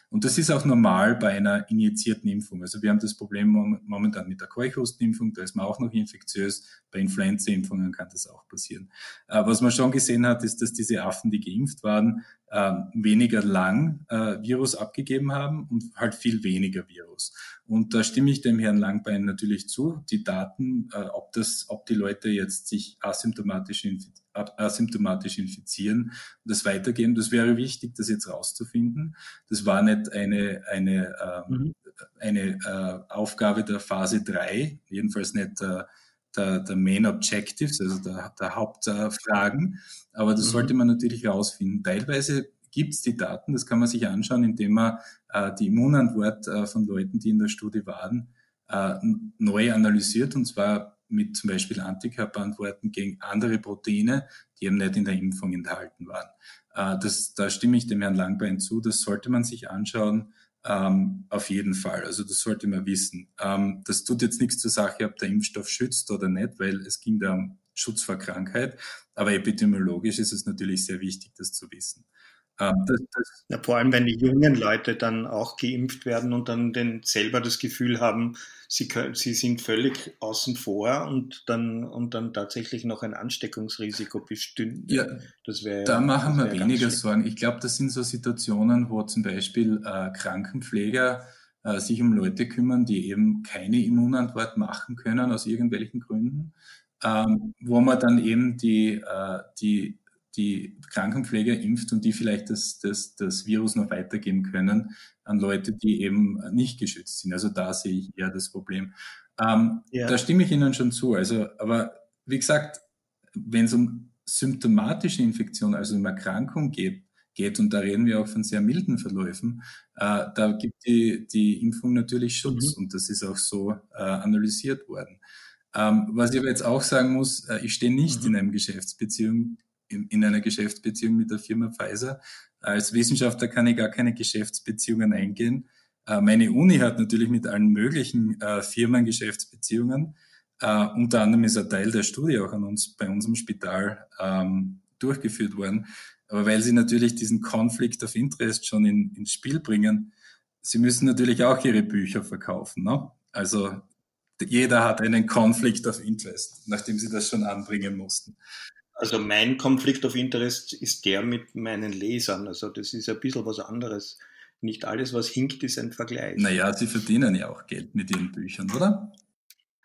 Und das ist auch normal bei einer injizierten Impfung. Also wir haben das Problem momentan mit der Keuchhustenimpfung, da ist man auch noch infektiös. Bei Influenza-Impfungen kann das auch passieren. Äh, was man schon gesehen hat, ist, dass diese Affen, die geimpft waren, ähm, weniger lang äh, Virus abgegeben haben und halt viel weniger Virus. Und da stimme ich dem Herrn Langbein natürlich zu. Die Daten, ob das, ob die Leute jetzt sich asymptomatisch infizieren, asymptomatisch infizieren und das weitergeben. Das wäre wichtig, das jetzt rauszufinden. Das war nicht eine, eine, ähm, mhm. eine äh, Aufgabe der Phase 3, jedenfalls nicht äh, der, der Main Objectives, also der, der Hauptfragen. Aber das mhm. sollte man natürlich rausfinden. Teilweise gibt es die Daten, das kann man sich anschauen, indem man äh, die Immunantwort äh, von Leuten, die in der Studie waren, äh, neu analysiert und zwar mit zum Beispiel Antikörperantworten gegen andere Proteine, die eben nicht in der Impfung enthalten waren. Äh, das, da stimme ich dem Herrn Langbein zu. Das sollte man sich anschauen. Ähm, auf jeden Fall. Also das sollte man wissen. Ähm, das tut jetzt nichts zur Sache, ob der Impfstoff schützt oder nicht, weil es ging da um Schutz vor Krankheit. Aber epidemiologisch ist es natürlich sehr wichtig, das zu wissen. Das, das ja, vor allem, wenn die jungen Leute dann auch geimpft werden und dann den, selber das Gefühl haben, sie, können, sie sind völlig außen vor und dann, und dann tatsächlich noch ein Ansteckungsrisiko bestünde. Ja, das wär, da machen wir weniger Sorgen. Ich glaube, das sind so Situationen, wo zum Beispiel äh, Krankenpfleger äh, sich um Leute kümmern, die eben keine Immunantwort machen können aus irgendwelchen Gründen, ähm, wo man dann eben die, äh, die die Krankenpfleger impft und die vielleicht das, das, das Virus noch weitergeben können an Leute, die eben nicht geschützt sind. Also da sehe ich eher das Problem. Ähm, ja. Da stimme ich Ihnen schon zu. Also, aber wie gesagt, wenn es um symptomatische Infektion, also um Erkrankung geht, geht, und da reden wir auch von sehr milden Verläufen, äh, da gibt die, die Impfung natürlich Schutz mhm. und das ist auch so äh, analysiert worden. Ähm, was ich aber jetzt auch sagen muss, äh, ich stehe nicht mhm. in einer Geschäftsbeziehung, in, in, einer Geschäftsbeziehung mit der Firma Pfizer. Als Wissenschaftler kann ich gar keine Geschäftsbeziehungen eingehen. Äh, meine Uni hat natürlich mit allen möglichen äh, Firmen Geschäftsbeziehungen. Uh, unter anderem ist ein Teil der Studie auch an uns bei unserem Spital ähm, durchgeführt worden. Aber weil sie natürlich diesen Conflict of Interest schon in, ins Spiel bringen, sie müssen natürlich auch ihre Bücher verkaufen. Ne? Also jeder hat einen Conflict of Interest, nachdem sie das schon anbringen mussten. Also mein Conflict of Interest ist der mit meinen Lesern. Also das ist ein bisschen was anderes. Nicht alles, was hinkt, ist ein Vergleich. Naja, sie verdienen ja auch Geld mit ihren Büchern, oder?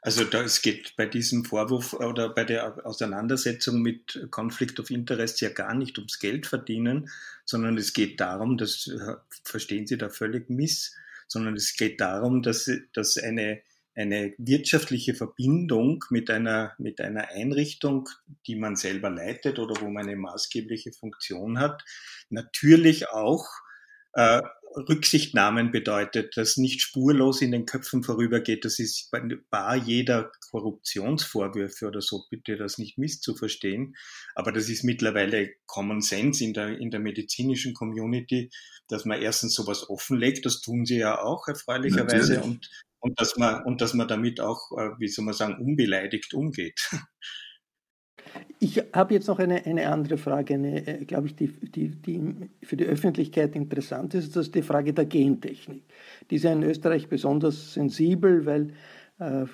Also da, es geht bei diesem Vorwurf oder bei der Auseinandersetzung mit Conflict of Interest ja gar nicht ums Geld verdienen, sondern es geht darum, das äh, verstehen Sie da völlig miss, sondern es geht darum, dass, dass eine, eine wirtschaftliche Verbindung mit einer, mit einer Einrichtung, die man selber leitet oder wo man eine maßgebliche Funktion hat, natürlich auch äh, Rücksichtnahmen bedeutet, dass nicht spurlos in den Köpfen vorübergeht. Das ist bei bar jeder Korruptionsvorwürfe oder so, bitte das nicht misszuverstehen. Aber das ist mittlerweile Common Sense in der, in der medizinischen Community, dass man erstens sowas offenlegt. Das tun sie ja auch erfreulicherweise und, und dass man, und dass man damit auch, äh, wie soll man sagen, unbeleidigt umgeht. Ich habe jetzt noch eine, eine andere Frage, eine, äh, glaube ich, die, die, die für die Öffentlichkeit interessant ist. Das ist die Frage der Gentechnik. Die ist ja in Österreich besonders sensibel, weil äh,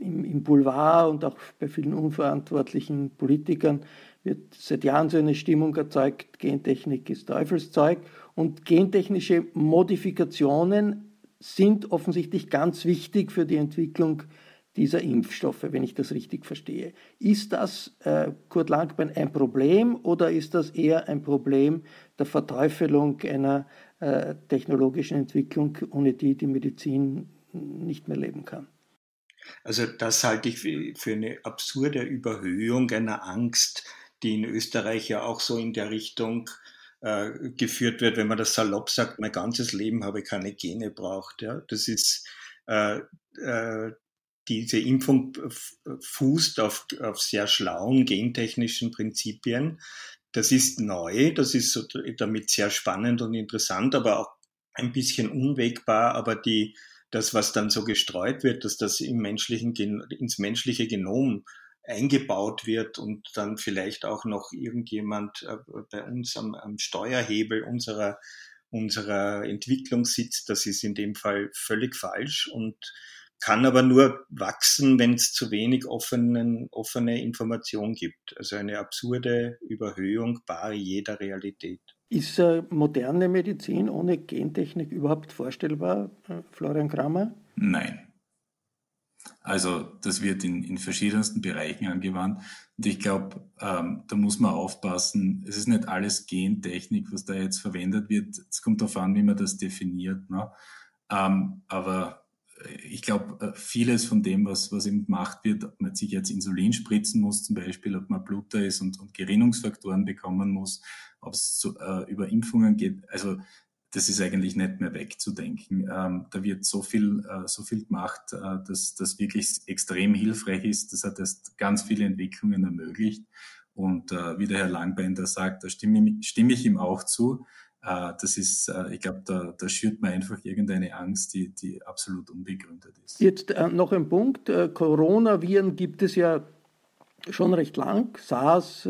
im, im Boulevard und auch bei vielen unverantwortlichen Politikern wird seit Jahren so eine Stimmung erzeugt, Gentechnik ist Teufelszeug. Und gentechnische Modifikationen sind offensichtlich ganz wichtig für die Entwicklung dieser Impfstoffe, wenn ich das richtig verstehe. Ist das, äh, Kurt Langbein, ein Problem oder ist das eher ein Problem der Verteufelung einer äh, technologischen Entwicklung, ohne die die Medizin nicht mehr leben kann? Also das halte ich für eine absurde Überhöhung einer Angst, die in Österreich ja auch so in der Richtung äh, geführt wird, wenn man das salopp sagt, mein ganzes Leben habe ich keine Gene braucht. Ja? Das ist äh, äh, diese Impfung fußt auf, auf sehr schlauen gentechnischen Prinzipien. Das ist neu, das ist damit sehr spannend und interessant, aber auch ein bisschen unwegbar. Aber die, das, was dann so gestreut wird, dass das im menschlichen, ins menschliche Genom eingebaut wird und dann vielleicht auch noch irgendjemand äh, bei uns am, am Steuerhebel unserer, unserer Entwicklung sitzt, das ist in dem Fall völlig falsch und kann aber nur wachsen, wenn es zu wenig offenen, offene Information gibt. Also eine absurde Überhöhung bar jeder Realität. Ist äh, moderne Medizin ohne Gentechnik überhaupt vorstellbar, äh, Florian Kramer? Nein. Also das wird in, in verschiedensten Bereichen angewandt. Und ich glaube, ähm, da muss man aufpassen. Es ist nicht alles Gentechnik, was da jetzt verwendet wird. Es kommt darauf an, wie man das definiert. Ne? Ähm, aber ich glaube, äh, vieles von dem, was, was eben gemacht wird, ob man sich jetzt Insulin spritzen muss, zum Beispiel, ob man Bluter ist und, und Gerinnungsfaktoren bekommen muss, ob es äh, über Impfungen geht, also das ist eigentlich nicht mehr wegzudenken. Ähm, da wird so viel, äh, so viel gemacht, äh, dass das wirklich extrem hilfreich ist. Das hat erst ganz viele Entwicklungen ermöglicht. Und äh, wie der Herr Langbender sagt, da stimme, stimme ich ihm auch zu. Äh, das ist, äh, ich glaube, da, da schürt man einfach irgendeine Angst, die, die absolut unbegründet ist. Jetzt äh, noch ein Punkt. Coronaviren gibt es ja schon recht lang. SARS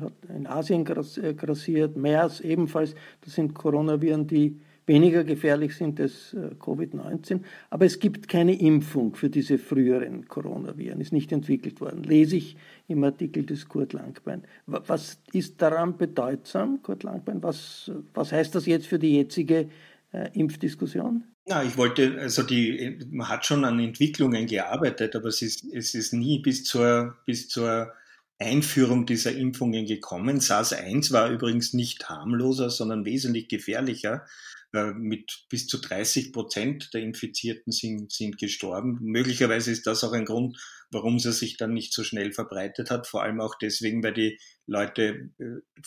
hat in Asien grassiert, MERS ebenfalls. Das sind Coronaviren, die weniger gefährlich sind als äh, Covid-19. Aber es gibt keine Impfung für diese früheren Coronaviren, ist nicht entwickelt worden. Lese ich im Artikel des Kurt Langbein. Was ist daran bedeutsam, Kurt Langbein? Was, was heißt das jetzt für die jetzige äh, Impfdiskussion? Ja, ich wollte, also die, man hat schon an Entwicklungen gearbeitet, aber es ist, es ist nie bis zur, bis zur Einführung dieser Impfungen gekommen. SARS-1 war übrigens nicht harmloser, sondern wesentlich gefährlicher. Äh, mit bis zu 30 Prozent der Infizierten sind, sind gestorben. Möglicherweise ist das auch ein Grund, warum es sich dann nicht so schnell verbreitet hat. Vor allem auch deswegen, weil die Leute äh,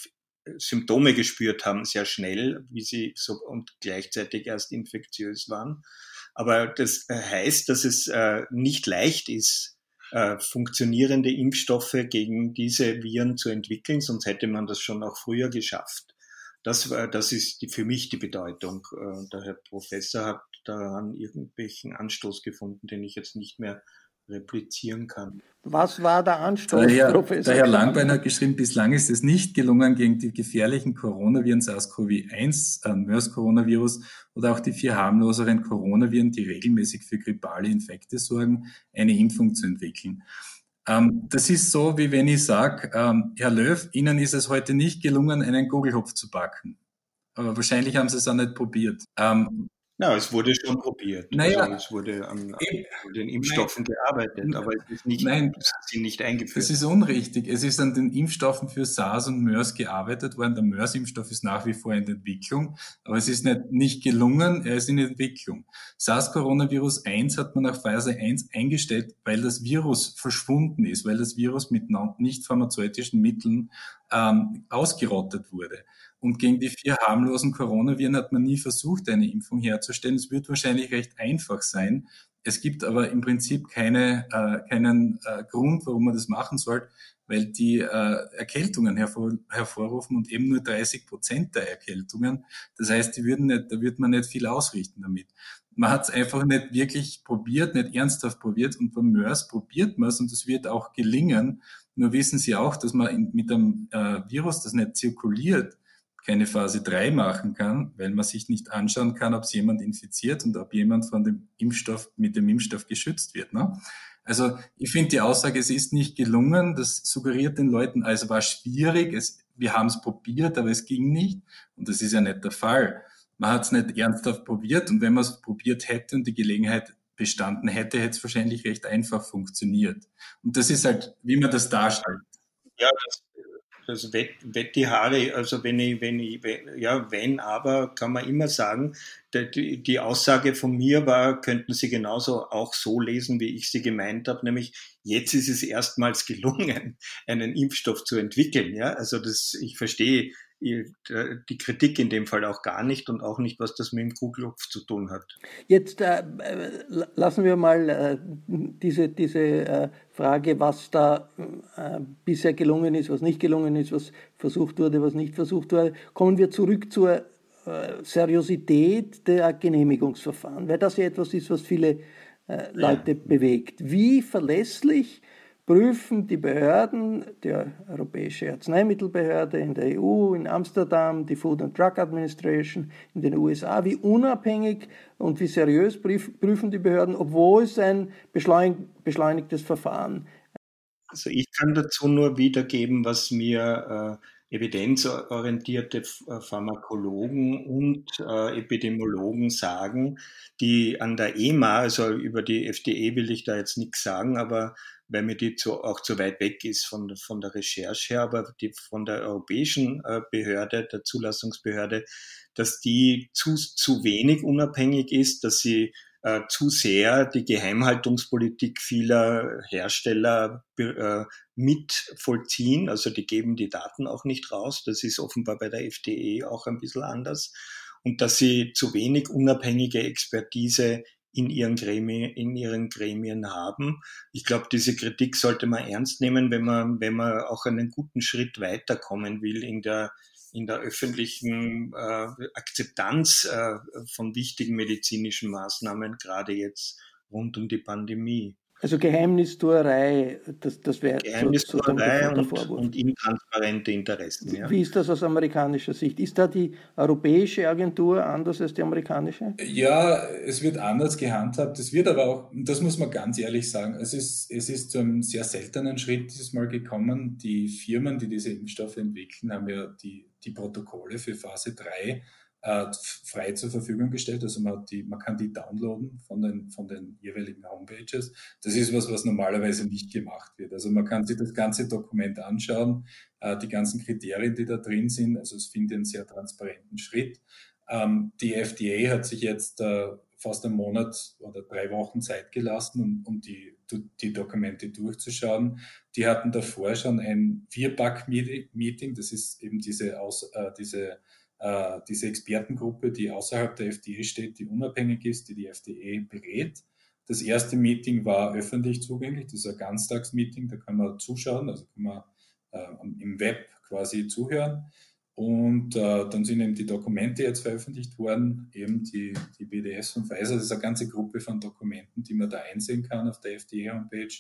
Symptome gespürt haben, sehr schnell, wie sie so und gleichzeitig erst infektiös waren. Aber das äh, heißt, dass es nicht leicht ist, funktionierende Impfstoffe gegen diese Viren zu entwickeln, sonst hätte man das schon auch früher geschafft. Das, das ist die, für mich die Bedeutung. Äh, der Herr Professor hat daran irgendwelchen Anstoß gefunden, den ich jetzt nicht mehr replizieren kann. Was war der Anstoß, der Herr, Professor? Der Herr Langbein hat geschrieben, bislang ist es nicht gelungen, gegen die gefährlichen Coronaviren SARS-CoV-1, äh, MERS-Coronavirus oder auch die vier harmloseren Coronaviren, die regelmäßig für grippale Infekte sorgen, eine Impfung zu entwickeln. Ähm, das ist so, wie wenn ich sage, ähm, Herr Löw, Ihnen ist es heute nicht gelungen, einen Gugelhopf zu backen. Aber wahrscheinlich haben Sie es auch nicht probiert. Ähm, na, es wurde schon probiert. Naja, also es wurde an, an den Impfstoffen nein, gearbeitet, aber es ist nicht, nein, sie nicht eingeführt. Das ist unrichtig. Es ist an den Impfstoffen für SARS und MERS gearbeitet worden. Der MERS-Impfstoff ist nach wie vor in der Entwicklung, aber es ist nicht, nicht gelungen, er ist in Entwicklung. SARS-Coronavirus 1 hat man nach Phase 1 eingestellt, weil das Virus verschwunden ist, weil das Virus mit nicht pharmazeutischen Mitteln ähm, ausgerottet wurde. Und gegen die vier harmlosen Coronaviren hat man nie versucht, eine Impfung herzustellen. Es wird wahrscheinlich recht einfach sein. Es gibt aber im Prinzip keine, äh, keinen äh, Grund, warum man das machen soll, weil die äh, Erkältungen hervor, hervorrufen und eben nur 30 Prozent der Erkältungen. Das heißt, die würden nicht, da wird man nicht viel ausrichten damit. Man hat es einfach nicht wirklich probiert, nicht ernsthaft probiert und beim MERS probiert man es und es wird auch gelingen. Nur wissen Sie auch, dass man in, mit einem äh, Virus, das nicht zirkuliert, keine Phase 3 machen kann, weil man sich nicht anschauen kann, ob es jemand infiziert und ob jemand von dem Impfstoff mit dem Impfstoff geschützt wird. Ne? Also ich finde die Aussage, es ist nicht gelungen, das suggeriert den Leuten, also war schwierig, es, wir haben es probiert, aber es ging nicht. Und das ist ja nicht der Fall. Man hat es nicht ernsthaft probiert und wenn man es probiert hätte und die Gelegenheit bestanden hätte, hätte es wahrscheinlich recht einfach funktioniert. Und das ist halt, wie man das darstellt. Ja, das, das wett, Haare, also wenn ich, wenn ich, ja, wenn, aber kann man immer sagen, die, die Aussage von mir war, könnten Sie genauso auch so lesen, wie ich sie gemeint habe, nämlich jetzt ist es erstmals gelungen, einen Impfstoff zu entwickeln. Ja, also das, ich verstehe die Kritik in dem Fall auch gar nicht und auch nicht, was das mit dem Kugelhopf zu tun hat. Jetzt äh, lassen wir mal äh, diese, diese äh, Frage, was da äh, bisher gelungen ist, was nicht gelungen ist, was versucht wurde, was nicht versucht wurde. Kommen wir zurück zur äh, Seriosität der Genehmigungsverfahren, weil das ja etwas ist, was viele äh, Leute ja. bewegt. Wie verlässlich prüfen die Behörden, die Europäische Arzneimittelbehörde in der EU, in Amsterdam, die Food and Drug Administration in den USA, wie unabhängig und wie seriös prüfen die Behörden, obwohl es ein beschleunigtes Verfahren also ich kann dazu nur wiedergeben, was mir äh, evidenzorientierte äh, Pharmakologen und äh, Epidemiologen sagen, die an der EMA, also über die FDE will ich da jetzt nichts sagen, aber weil mir die zu, auch zu weit weg ist von, von der Recherche her, aber die von der europäischen äh, Behörde, der Zulassungsbehörde, dass die zu, zu wenig unabhängig ist, dass sie äh, zu sehr die Geheimhaltungspolitik vieler Hersteller äh, mit vollziehen. Also die geben die Daten auch nicht raus. Das ist offenbar bei der FDE auch ein bisschen anders. Und dass sie zu wenig unabhängige Expertise in ihren, Gremien, in ihren Gremien haben. Ich glaube, diese Kritik sollte man ernst nehmen, wenn man, wenn man auch einen guten Schritt weiterkommen will in der, in der öffentlichen äh, Akzeptanz äh, von wichtigen medizinischen Maßnahmen, gerade jetzt rund um die Pandemie. Also Geheimnistuerei, das, das wäre Geheimnistuerei so, und, und intransparente Interessen. Ja. Wie ist das aus amerikanischer Sicht? Ist da die europäische Agentur anders als die amerikanische? Ja, es wird anders gehandhabt. Es wird aber auch, das muss man ganz ehrlich sagen, es ist, es ist zu einem sehr seltenen Schritt dieses Mal gekommen. Die Firmen, die diese Impfstoffe entwickeln, haben ja die, die Protokolle für Phase 3 äh, frei zur Verfügung gestellt. Also man, die, man kann die downloaden von den, von den jeweiligen Homepages. Das ist was, was normalerweise nicht gemacht wird. Also man kann sich das ganze Dokument anschauen, äh, die ganzen Kriterien, die da drin sind. Also es findet einen sehr transparenten Schritt. Ähm, die FDA hat sich jetzt äh, fast einen Monat oder drei Wochen Zeit gelassen, um, um die, die Dokumente durchzuschauen. Die hatten davor schon ein Vierpack-Meeting, das ist eben diese, Aus, äh, diese äh, diese Expertengruppe, die außerhalb der FDE steht, die unabhängig ist, die die FDE berät. Das erste Meeting war öffentlich zugänglich, das ist ein Ganztagsmeeting, da kann man zuschauen, also kann man äh, im Web quasi zuhören. Und äh, dann sind eben die Dokumente jetzt veröffentlicht worden, eben die, die BDS von Pfizer. Das ist eine ganze Gruppe von Dokumenten, die man da einsehen kann auf der FDA-Homepage.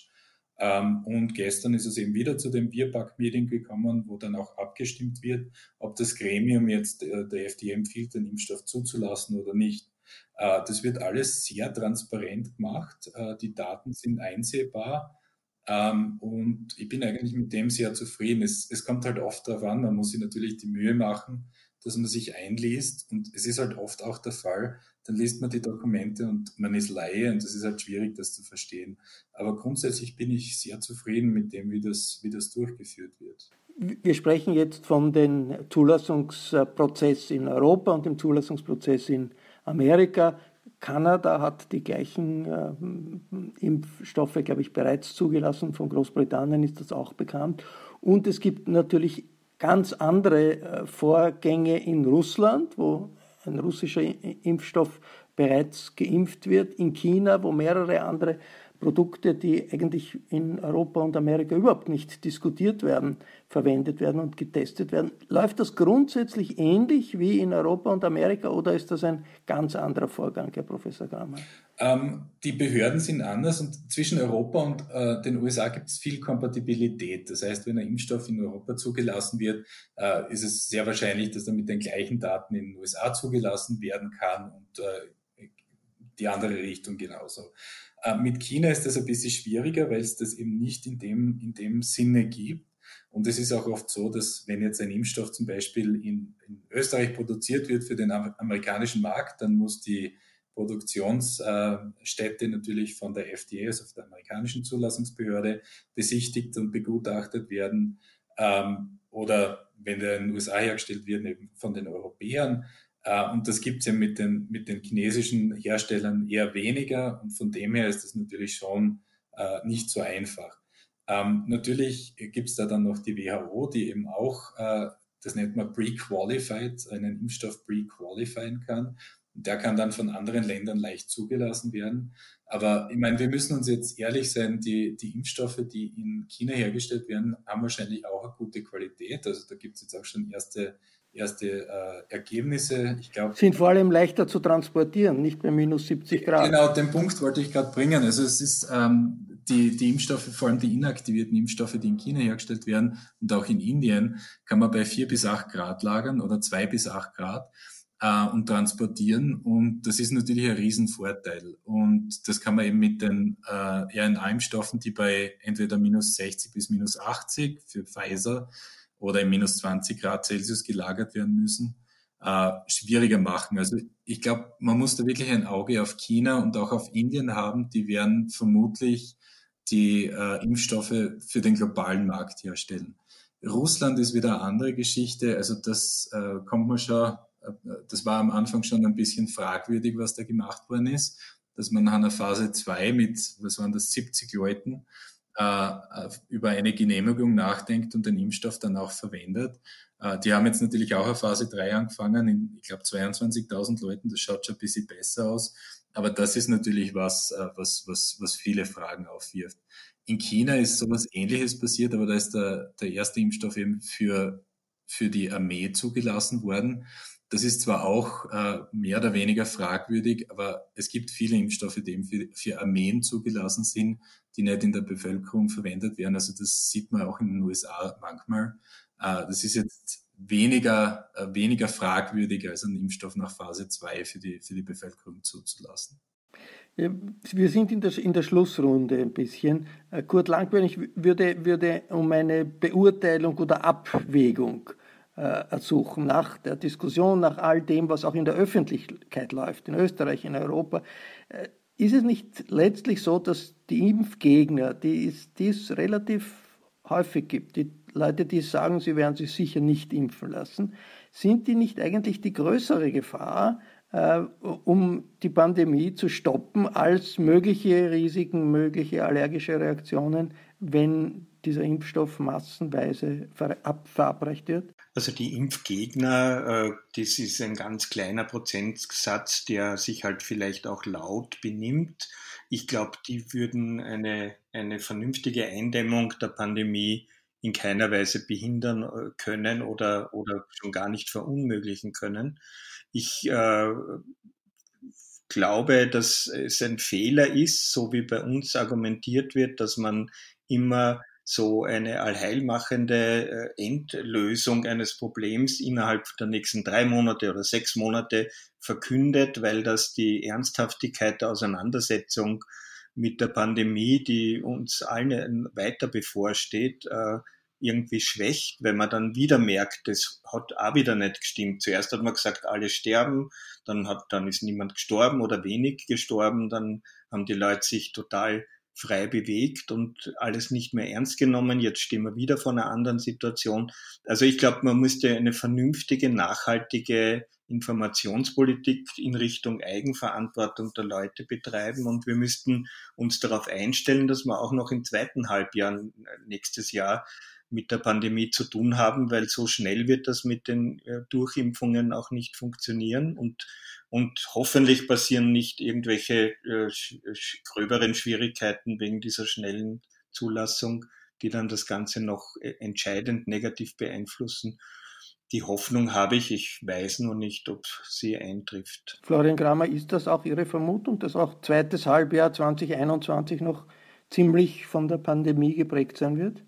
Ähm, und gestern ist es eben wieder zu dem Bierpack-Meeting gekommen, wo dann auch abgestimmt wird, ob das Gremium jetzt äh, der FDA empfiehlt, den Impfstoff zuzulassen oder nicht. Äh, das wird alles sehr transparent gemacht. Äh, die Daten sind einsehbar. Ähm, und ich bin eigentlich mit dem sehr zufrieden. Es, es kommt halt oft darauf an, man muss sich natürlich die Mühe machen, dass man sich einliest. Und es ist halt oft auch der Fall, dann liest man die Dokumente und man ist Laie und es ist halt schwierig, das zu verstehen. Aber grundsätzlich bin ich sehr zufrieden mit dem, wie das, wie das durchgeführt wird. Wir sprechen jetzt von dem Zulassungsprozess in Europa und dem Zulassungsprozess in Amerika. Kanada hat die gleichen äh, Impfstoffe, glaube ich, bereits zugelassen. Von Großbritannien ist das auch bekannt. Und es gibt natürlich ganz andere äh, Vorgänge in Russland, wo ein russischer Impfstoff bereits geimpft wird, in China, wo mehrere andere Produkte, die eigentlich in Europa und Amerika überhaupt nicht diskutiert werden, verwendet werden und getestet werden. Läuft das grundsätzlich ähnlich wie in Europa und Amerika oder ist das ein ganz anderer Vorgang, Herr Professor Grammer? Ähm, die Behörden sind anders und zwischen Europa und äh, den USA gibt es viel Kompatibilität. Das heißt, wenn ein Impfstoff in Europa zugelassen wird, äh, ist es sehr wahrscheinlich, dass er mit den gleichen Daten in den USA zugelassen werden kann und äh, die andere Richtung genauso. Äh, mit China ist das ein bisschen schwieriger, weil es das eben nicht in dem, in dem Sinne gibt. Und es ist auch oft so, dass wenn jetzt ein Impfstoff zum Beispiel in, in Österreich produziert wird für den amerikanischen Markt, dann muss die Produktionsstätte natürlich von der FDA, also von der amerikanischen Zulassungsbehörde, besichtigt und begutachtet werden. Ähm, oder wenn der in den USA hergestellt wird, eben von den Europäern. Äh, und das gibt es ja mit den, mit den chinesischen Herstellern eher weniger. Und von dem her ist das natürlich schon äh, nicht so einfach. Ähm, natürlich gibt es da dann noch die WHO, die eben auch, äh, das nennt man pre-qualified, einen Impfstoff pre-qualifieren kann. Der kann dann von anderen Ländern leicht zugelassen werden. Aber ich meine, wir müssen uns jetzt ehrlich sein, die, die Impfstoffe, die in China hergestellt werden, haben wahrscheinlich auch eine gute Qualität. Also da gibt es jetzt auch schon erste erste äh, Ergebnisse. Ich glaube, sind vor allem leichter zu transportieren, nicht bei minus 70 Grad. Genau, den Punkt wollte ich gerade bringen. Also es ist ähm, die, die Impfstoffe, vor allem die inaktivierten Impfstoffe, die in China hergestellt werden und auch in Indien, kann man bei vier bis acht Grad lagern oder zwei bis acht Grad äh, und transportieren. Und das ist natürlich ein Riesenvorteil. Und das kann man eben mit den äh, RNA-Impfstoffen, die bei entweder minus 60 bis minus 80 für Pfizer oder in minus 20 Grad Celsius gelagert werden müssen, äh, schwieriger machen. Also ich glaube, man muss da wirklich ein Auge auf China und auch auf Indien haben. Die werden vermutlich die äh, Impfstoffe für den globalen Markt herstellen. Russland ist wieder eine andere Geschichte. Also das äh, kommt man schon, äh, das war am Anfang schon ein bisschen fragwürdig, was da gemacht worden ist, dass man nach einer Phase 2 mit, was waren das, 70 Leuten über eine Genehmigung nachdenkt und den Impfstoff dann auch verwendet. Äh, die haben jetzt natürlich auch eine Phase 3 angefangen, in, ich glaube, 22.000 Leuten. Das schaut schon ein bisschen besser aus. Aber das ist natürlich was, äh, was, was, was viele Fragen aufwirft. In China ist sowas Ähnliches passiert, aber da ist der, der erste Impfstoff eben für, für die Armee zugelassen worden. Das ist zwar auch äh, mehr oder weniger fragwürdig, aber es gibt viele Impfstoffe, die für, für Armeen zugelassen sind, die nicht in der Bevölkerung verwendet werden. Also das sieht man auch in den USA manchmal. Äh, das ist jetzt weniger, äh, weniger fragwürdig als ein Impfstoff nach Phase 2 für die, für die Bevölkerung zuzulassen. Wir sind in der, in der Schlussrunde ein bisschen. Kurt Langbein, ich würde, würde um eine Beurteilung oder Abwägung äh, ersuchen, nach der Diskussion, nach all dem, was auch in der Öffentlichkeit läuft, in Österreich, in Europa. Äh, ist es nicht letztlich so, dass die Impfgegner, die es, die es relativ häufig gibt, die Leute, die sagen, sie werden sich sicher nicht impfen lassen, sind die nicht eigentlich die größere Gefahr, äh, um die Pandemie zu stoppen, als mögliche Risiken, mögliche allergische Reaktionen, wenn dieser Impfstoff massenweise verabreicht wird? Also die Impfgegner, äh, das ist ein ganz kleiner Prozentsatz, der sich halt vielleicht auch laut benimmt. Ich glaube, die würden eine, eine vernünftige Eindämmung der Pandemie in keiner Weise behindern äh, können oder, oder schon gar nicht verunmöglichen können. Ich äh, glaube, dass es ein Fehler ist, so wie bei uns argumentiert wird, dass man immer so eine allheilmachende äh, Endlösung eines Problems innerhalb der nächsten drei Monate oder sechs Monate verkündet, weil das die Ernsthaftigkeit der Auseinandersetzung mit der Pandemie, die uns allen weiter bevorsteht, äh, irgendwie schwächt, wenn man dann wieder merkt, das hat auch wieder nicht gestimmt. Zuerst hat man gesagt, alle sterben, dann hat, dann ist niemand gestorben oder wenig gestorben, dann haben die Leute sich total frei bewegt und alles nicht mehr ernst genommen. Jetzt stehen wir wieder vor einer anderen Situation. Also ich glaube, man müsste eine vernünftige, nachhaltige Informationspolitik in Richtung Eigenverantwortung der Leute betreiben und wir müssten uns darauf einstellen, dass wir auch noch im zweiten Halbjahr nächstes Jahr mit der Pandemie zu tun haben, weil so schnell wird das mit den äh, Durchimpfungen auch nicht funktionieren und und hoffentlich passieren nicht irgendwelche äh, gröberen Schwierigkeiten wegen dieser schnellen Zulassung, die dann das Ganze noch äh, entscheidend negativ beeinflussen. Die Hoffnung habe ich, ich weiß nur nicht, ob sie eintrifft. Florian Kramer, ist das auch Ihre Vermutung, dass auch zweites Halbjahr 2021 noch ziemlich von der Pandemie geprägt sein wird?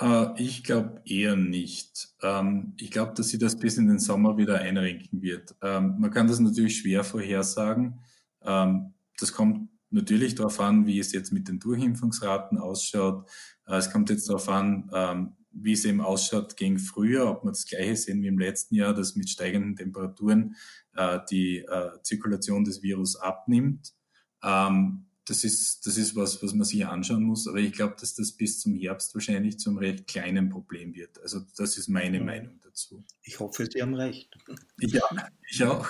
Äh, ich glaube eher nicht. Ähm, ich glaube, dass sie das bis in den Sommer wieder einrenken wird. Ähm, man kann das natürlich schwer vorhersagen. Ähm, das kommt natürlich darauf an, wie es jetzt mit den Durchimpfungsraten ausschaut. Äh, es kommt jetzt darauf an, wie es eben ausschaut gegen früher, ob wir das Gleiche sehen wie im letzten Jahr, dass mit steigenden Temperaturen äh, die Zirkulation des Virus abnimmt das ist, das ist was, was man sich anschauen muss. Aber ich glaube, dass das bis zum Herbst wahrscheinlich zum recht kleinen Problem wird. Also das ist meine ja. Meinung dazu. Ich hoffe, Sie haben recht. Ja, ich auch.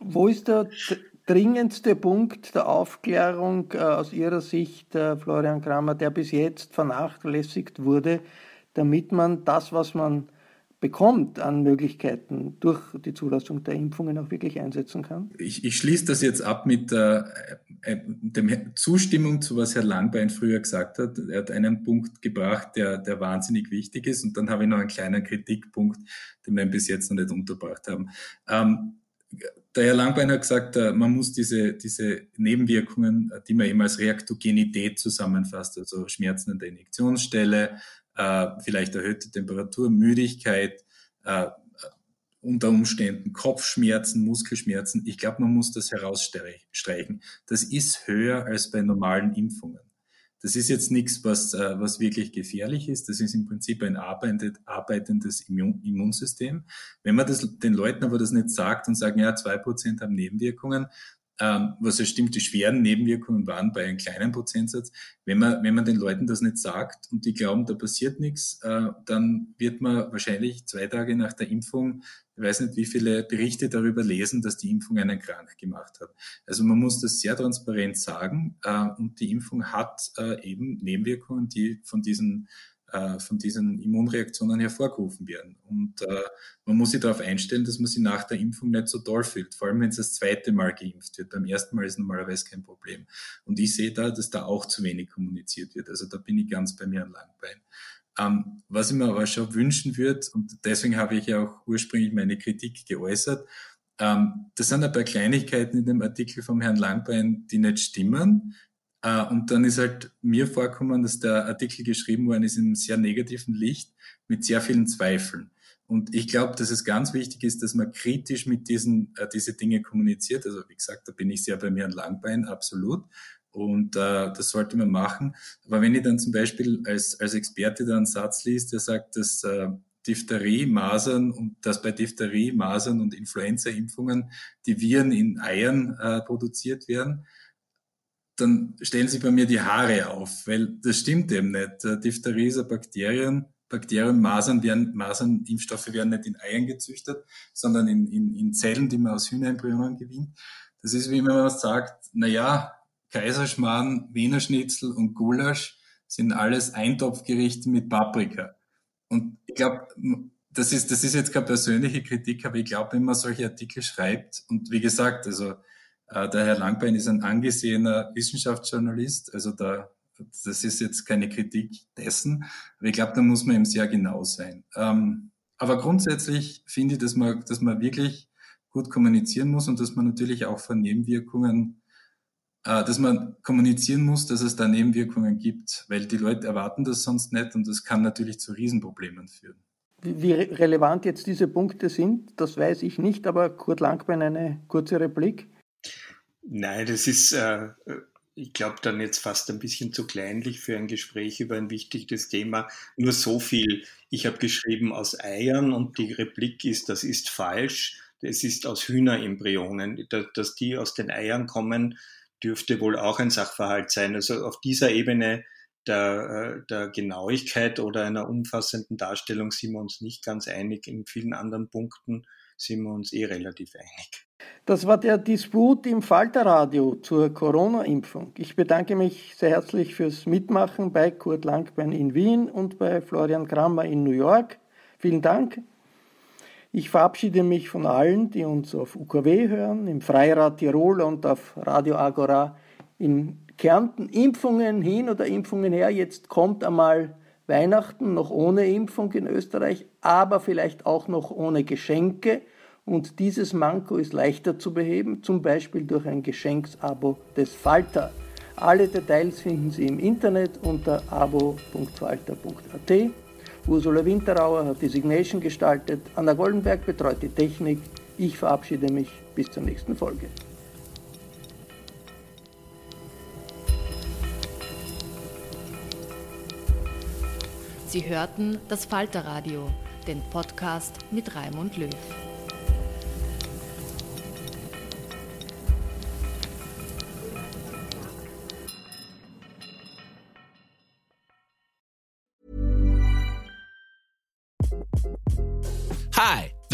Wo ist der dringendste Punkt der Aufklärung äh, aus Ihrer Sicht, äh, Florian Kramer, der bis jetzt vernachlässigt wurde, damit man das, was man bekommt an Möglichkeiten durch die Zulassung der Impfungen auch wirklich einsetzen kann? Ich, ich schließe das jetzt ab mit äh, äh, der Zustimmung zu was Herr Langbein früher gesagt hat. Er hat einen Punkt gebracht, der, der wahnsinnig wichtig ist und dann habe ich noch einen kleinen Kritikpunkt, den wir bis jetzt noch nicht unterbracht haben. Ähm, der Herr Langbein hat gesagt, äh, man muss diese, diese Nebenwirkungen, die man eben als Reaktogenität zusammenfasst, also Schmerzen an der Injektionsstelle, äh, vielleicht erhöhte Temperatur, Müdigkeit, äh, unter Umständen Kopfschmerzen, Muskelschmerzen. Ich glaube, man muss das herausstreichen. Das ist höher als bei normalen Impfungen. Das ist jetzt nichts, was, äh, was wirklich gefährlich ist. Das ist im Prinzip ein arbeitendes Immun Immunsystem. Wenn man das, den Leuten aber das nicht sagt und sagen, ja, zwei Prozent haben Nebenwirkungen, was ja stimmt, die schweren Nebenwirkungen waren bei einem kleinen Prozentsatz. Wenn man, wenn man den Leuten das nicht sagt und die glauben, da passiert nichts, äh, dann wird man wahrscheinlich zwei Tage nach der Impfung, ich weiß nicht, wie viele Berichte darüber lesen, dass die Impfung einen krank gemacht hat. Also man muss das sehr transparent sagen äh, und die Impfung hat äh, eben Nebenwirkungen, die von diesen von diesen Immunreaktionen hervorgerufen werden. Und äh, man muss sich darauf einstellen, dass man sich nach der Impfung nicht so toll fühlt, vor allem wenn es das zweite Mal geimpft wird. Beim ersten Mal ist normalerweise kein Problem. Und ich sehe da, dass da auch zu wenig kommuniziert wird. Also da bin ich ganz bei mir an Langbein. Ähm, was ich mir aber schon wünschen würde, und deswegen habe ich ja auch ursprünglich meine Kritik geäußert, ähm, das sind ein paar Kleinigkeiten in dem Artikel vom Herrn Langbein, die nicht stimmen. Äh, und dann ist halt mir vorkommen, dass der Artikel geschrieben worden ist in einem sehr negativen Licht mit sehr vielen Zweifeln. Und ich glaube, dass es ganz wichtig ist, dass man kritisch mit diesen äh, diese Dinge kommuniziert. Also wie gesagt, da bin ich sehr bei mir an Langbein, absolut. Und äh, das sollte man machen. Aber wenn ich dann zum Beispiel als, als Experte da einen Satz liest, der sagt, dass äh, Diphtherie, Masern und dass bei Diphtherie, Masern und Influenza-Impfungen die Viren in Eiern äh, produziert werden, dann stellen sich bei mir die Haare auf, weil das stimmt eben nicht. Diphtherie ist ein Bakterien, Bakterien, Masern werden, Masernimpfstoffe werden nicht in Eiern gezüchtet, sondern in, in, in Zellen, die man aus Hühnerembryonen gewinnt. Das ist wie wenn man sagt, na ja, Kaiserschmarrn, Wiener Schnitzel und Gulasch sind alles Eintopfgerichte mit Paprika. Und ich glaube, das ist, das ist jetzt keine persönliche Kritik, aber ich glaube, wenn man solche Artikel schreibt, und wie gesagt, also äh, der Herr Langbein ist ein angesehener Wissenschaftsjournalist, also da, das ist jetzt keine Kritik dessen, aber ich glaube, da muss man eben sehr genau sein. Ähm, aber grundsätzlich finde ich, dass man, dass man wirklich gut kommunizieren muss und dass man natürlich auch von Nebenwirkungen, äh, dass man kommunizieren muss, dass es da Nebenwirkungen gibt, weil die Leute erwarten das sonst nicht und das kann natürlich zu Riesenproblemen führen. Wie relevant jetzt diese Punkte sind, das weiß ich nicht, aber Kurt Langbein eine kurze Replik. Nein, das ist, äh, ich glaube, dann jetzt fast ein bisschen zu kleinlich für ein Gespräch über ein wichtiges Thema. Nur so viel. Ich habe geschrieben aus Eiern und die Replik ist, das ist falsch. Es ist aus Hühnerembryonen. Dass die aus den Eiern kommen, dürfte wohl auch ein Sachverhalt sein. Also auf dieser Ebene der, äh, der Genauigkeit oder einer umfassenden Darstellung sind wir uns nicht ganz einig. In vielen anderen Punkten sind wir uns eh relativ einig. Das war der Disput im Falterradio zur Corona-Impfung. Ich bedanke mich sehr herzlich fürs Mitmachen bei Kurt Langbein in Wien und bei Florian Kramer in New York. Vielen Dank. Ich verabschiede mich von allen, die uns auf UKW hören, im Freirad Tirol und auf Radio Agora in Kärnten. Impfungen hin oder Impfungen her. Jetzt kommt einmal Weihnachten noch ohne Impfung in Österreich, aber vielleicht auch noch ohne Geschenke. Und dieses Manko ist leichter zu beheben, zum Beispiel durch ein Geschenksabo des Falter. Alle Details finden Sie im Internet unter abo.falter.at. Ursula Winterauer hat die Signation gestaltet, Anna Goldenberg betreut die Technik. Ich verabschiede mich bis zur nächsten Folge. Sie hörten das Falterradio, den Podcast mit Raimund Löw.